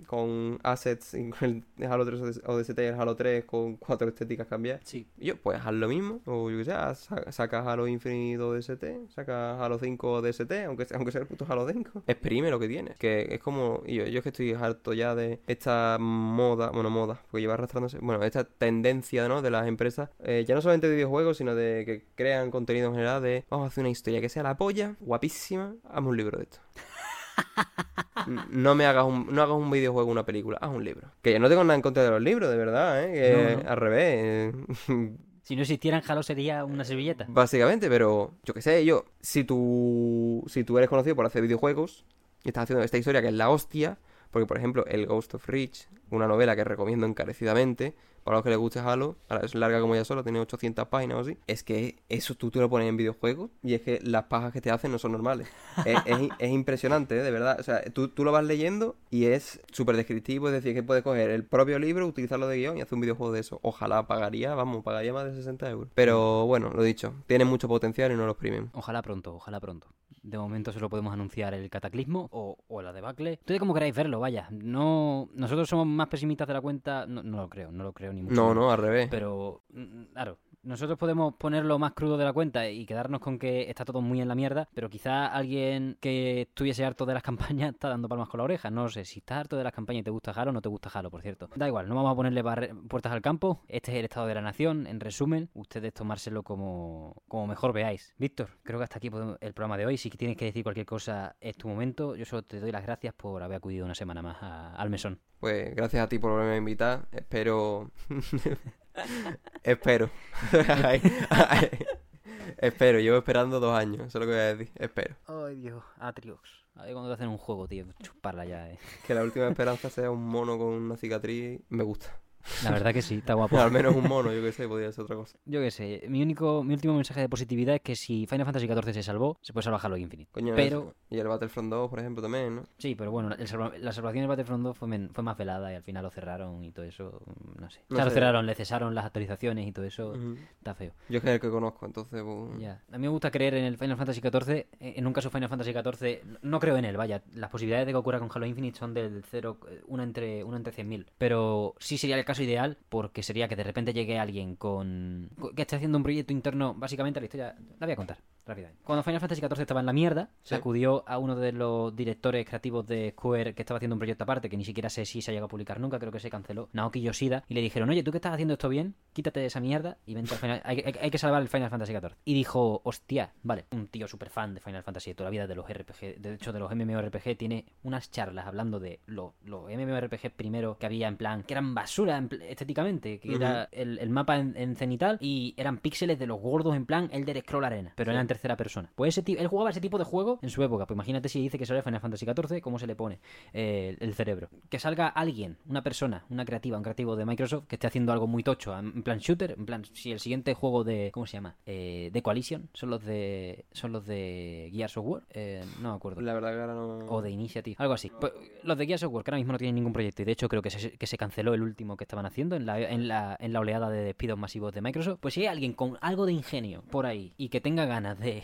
[SPEAKER 2] con assets, y con el Halo 3 ODST y el Halo 3 con cuatro estéticas cambiadas.
[SPEAKER 1] Sí.
[SPEAKER 2] Y yo, pues haz lo mismo. O yo que sé, saca Halo Infinite ODST, saca Halo 5 ODST, aunque, sea- aunque sea el puto Halo 5. Exprime lo que tienes. Que es como. Y yo, yo es que estoy harto ya de esta moda, bueno, moda, porque lleva arrastrándose. Bueno, esta tendencia, ¿no? De las empresas, eh, ya no solamente de videojuegos, sino de que crean contenido en general. De vamos a hacer una historia que sea la polla, guapísima, hazme un libro de esto. [LAUGHS] No me hagas un, no hagas un videojuego, una película, haz un libro. Que yo no tengo nada en contra de los libros, de verdad, ¿eh? Que
[SPEAKER 1] No, no.
[SPEAKER 2] al revés. [LAUGHS]
[SPEAKER 1] Si no existieran Halo sería una servilleta.
[SPEAKER 2] Básicamente, pero yo qué sé, yo, si tú, si tú eres conocido por hacer videojuegos y estás haciendo esta historia que es la hostia, porque por ejemplo el Ghost of Reach, una novela que recomiendo encarecidamente, para los que les guste Halo, ahora es larga como ya solo, tiene 800 páginas o así, es que eso tú te lo pones en videojuegos y es que las pajas que te hacen no son normales. [LAUGHS] es, es- es impresionante, ¿eh? de verdad. O sea, tú, tú lo vas leyendo y es súper descriptivo, es decir, que puedes coger el propio libro, utilizarlo de guion y hacer un videojuego de eso. Ojalá pagaría, vamos, pagaría más de 60 euros. Pero bueno, lo dicho, tiene mucho potencial y no lo exprimen.
[SPEAKER 1] Ojalá pronto, ojalá pronto. De momento solo podemos anunciar el cataclismo o, o la debacle. Ustedes como queráis verlo, vaya. No, nosotros somos más pesimistas de la cuenta. No, no lo creo, no lo creo ni mucho.
[SPEAKER 2] No, no, al revés.
[SPEAKER 1] Pero, mm, claro, nosotros podemos ponerlo más crudo de la cuenta y quedarnos con que está todo muy en la mierda, pero quizá alguien que estuviese harto de las [LAUGHS] campañas está dando palmas con la oreja. No sé, si estás harto de las campañas y te gusta Halo, no te gusta Halo, por cierto. Da igual, no vamos a ponerle puertas al campo. Este es el estado de la nación, en resumen. Ustedes tomárselo como, como mejor veáis. Víctor, creo que hasta aquí podemos- el programa de hoy. Si tienes que decir cualquier cosa, es tu momento. Yo solo te doy las gracias por haber acudido una semana más a- al mesón.
[SPEAKER 2] Pues gracias a ti por volverme a invitar. Espero. [LAUGHS] Espero. [LAUGHS] Ay, ay. Espero, llevo esperando dos años. Eso es lo que voy a decir. Espero.
[SPEAKER 1] Ay, Dios, Atriox. A ver cuando te hacen un juego, tío. Chuparla ya, eh.
[SPEAKER 2] Que la última esperanza sea un mono con una cicatriz. Me gusta.
[SPEAKER 1] La verdad que sí, está guapo. [LAUGHS]
[SPEAKER 2] al menos un mono, yo qué sé, podría ser otra cosa.
[SPEAKER 1] Yo qué sé, mi único, mi último mensaje de positividad es que si Final Fantasy XIV se salvó, se puede salvar Halo Infinite.
[SPEAKER 2] Coño,
[SPEAKER 1] Pero-.
[SPEAKER 2] Y el Battlefront 2, por ejemplo, también, ¿no?
[SPEAKER 1] Sí, pero bueno, el salva- la salvación del Battlefront 2 fue, men- fue más velada y al final lo cerraron y todo eso, mm, no sé. O
[SPEAKER 2] No
[SPEAKER 1] lo cerraron, le cesaron las actualizaciones y todo eso, está feo.
[SPEAKER 2] Yo es que es el que conozco, entonces. pues,
[SPEAKER 1] Ya. A mí me gusta creer en el Final Fantasy XIV. eh, En un caso Final Fantasy XIV, no creo en él, vaya. Las posibilidades de que ocurra con Halo Infinite son del 0, una entre, una entre 100.000. Pero sí sería el caso ideal porque sería que de repente llegue alguien con... que esté haciendo un proyecto interno, básicamente la historia... La voy a contar rápidamente. Cuando Final Fantasy XIV estaba en la mierda, se
[SPEAKER 2] Sí.
[SPEAKER 1] acudió a uno de los directores creativos de Square que estaba haciendo un proyecto aparte, que ni siquiera sé si se ha llegado a publicar nunca, creo que se canceló, Naoki Yoshida, y le dijeron, oye, tú que estás haciendo esto bien, quítate de esa mierda y vente al Final... Hay, hay- hay que salvar el Final Fantasy XIV. Y dijo, hostia, vale, un tío súper fan de Final Fantasy de toda la vida, de los RPG, de hecho de los MMORPG, tiene unas charlas hablando de los, los MMORPG primero que había en plan, que eran basura en pl- estéticamente, que era el, el mapa en, en cenital y eran píxeles de los gordos en plan Elder Scroll Arena, pero era en tercera persona. Pues ese él jugaba ese tipo de juego en su época, pues imagínate si dice que sale Final Fantasy XIV, cómo se le pone eh, el cerebro. Que salga alguien, una persona, una creativa, un creativo de Microsoft que esté haciendo algo muy tocho, en plan shooter, en plan si el siguiente juego de ¿cómo se llama? Eh, de Coalition son los de son los de Gears of War, Eh, no me acuerdo.
[SPEAKER 2] La verdad que ahora no.
[SPEAKER 1] O de Initiative, algo así. Pues, los de Gears of War, que ahora mismo no tienen ningún proyecto, y de hecho creo que se, que se canceló el último que estaban haciendo en la, en, la, en la oleada de despidos masivos de Microsoft. Pues si hay alguien con algo de ingenio por ahí y que tenga ganas de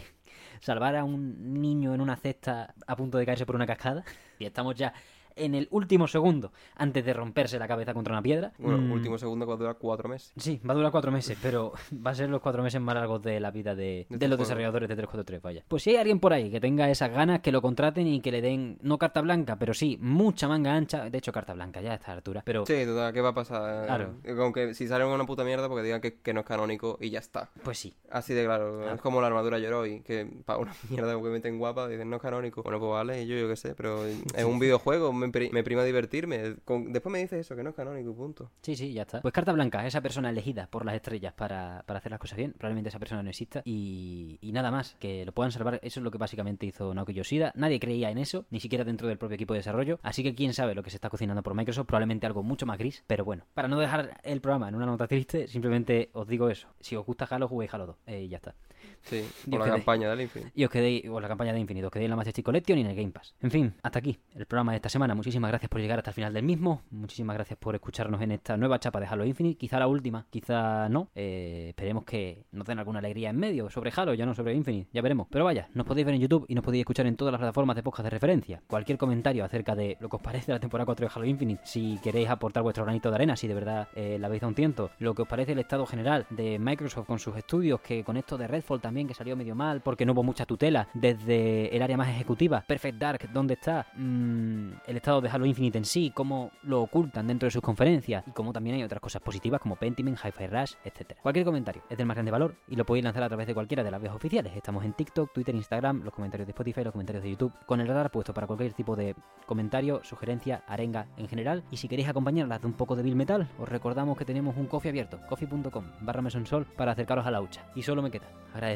[SPEAKER 1] salvar a un niño en una cesta a punto de caerse por una cascada, y estamos ya en el último segundo antes de romperse la cabeza contra una piedra.
[SPEAKER 2] Bueno,
[SPEAKER 1] mm,
[SPEAKER 2] último segundo que va a durar cuatro meses.
[SPEAKER 1] Sí, va a durar cuatro meses, pero [LAUGHS] va a ser los cuatro meses más largos de la vida de,
[SPEAKER 2] De
[SPEAKER 1] de
[SPEAKER 2] este
[SPEAKER 1] los desarrolladores de 343, vaya. Pues si hay alguien por ahí que tenga esas ganas, que lo contraten y que le den, no carta blanca, pero sí, mucha manga ancha. De hecho, carta blanca ya a esta altura. Pero,
[SPEAKER 2] Sí, total, ¿qué va a pasar?
[SPEAKER 1] Claro.
[SPEAKER 2] Aunque si salen una puta mierda porque digan que, que no es canónico y ya está.
[SPEAKER 1] pues sí.
[SPEAKER 2] Así de claro,
[SPEAKER 1] Claro.
[SPEAKER 2] es como la armadura Yoroi, que para una [LAUGHS] mierda que meten guapa dicen no es canónico. Bueno, pues vale, yo, yo qué sé, pero [LAUGHS] es un videojuego, me, pri- me prima divertirme. Después me dice eso, que no es canónico, punto.
[SPEAKER 1] Sí, sí, ya está. Pues carta blanca, esa persona elegida por las estrellas para, para hacer las cosas bien. Probablemente esa persona no exista. Y, y nada más, que lo puedan salvar. Eso es lo que básicamente hizo Naoki Yoshida. Nadie creía en eso, ni siquiera dentro del propio equipo de desarrollo. Así que quién sabe lo que se está cocinando por Microsoft. Probablemente algo mucho más gris. Pero bueno, para no dejar el programa en una nota triste, simplemente os digo eso. Si os gusta Halo, juguéis Halo 2. Eh, y ya está.
[SPEAKER 2] Sí, por la
[SPEAKER 1] que de-
[SPEAKER 2] campaña del Infinite.
[SPEAKER 1] Y os quedéis, o la campaña de Infinite, os quedéis en la Majestic Collection y en el Game Pass. En fin, hasta aquí el programa de esta semana. Muchísimas gracias por llegar hasta el final del mismo. Muchísimas gracias por escucharnos en esta nueva chapa de Halo Infinite. Quizá la última, quizá no. Eh, esperemos que nos den alguna alegría en medio sobre Halo, ya no sobre Infinite. Ya veremos. Pero vaya, nos podéis ver en YouTube y nos podéis escuchar en todas las plataformas de podcast de referencia. Cualquier comentario acerca de lo que os parece la temporada 4 de Halo Infinite, si queréis aportar vuestro granito de arena, si de verdad eh, la habéis dado un tiento, lo que os parece el estado general de Microsoft con sus estudios, que con esto de Redfall también, que salió medio mal, porque no hubo mucha tutela desde el área más ejecutiva. Perfect Dark, ¿dónde está? Mm, el estado de Halo Infinite en sí, cómo lo ocultan dentro de sus conferencias y cómo también hay otras cosas positivas como Pentiment, Hi-Fi Rush, etc. Cualquier comentario es del más grande valor y lo podéis lanzar a través de cualquiera de las vías oficiales. Estamos en TikTok, Twitter, Instagram, los comentarios de Spotify, los comentarios de YouTube, con el radar puesto para cualquier tipo de comentario, sugerencia, arenga en general. Y si queréis acompañarlas de un poco de Bill Metal, os recordamos que tenemos un coffee abierto, coffee.com barra mesonsol para acercaros a la hucha. Y solo me queda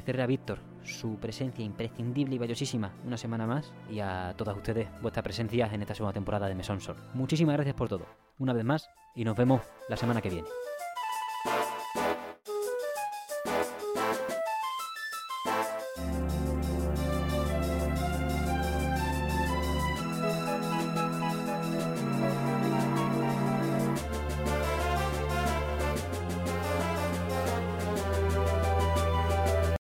[SPEAKER 1] agradecerle a Víctor su presencia imprescindible y valiosísima una semana más y a todas ustedes vuestra presencia en esta segunda temporada de Mesón Sol. Muchísimas gracias por todo, una vez más, y nos vemos la semana que viene.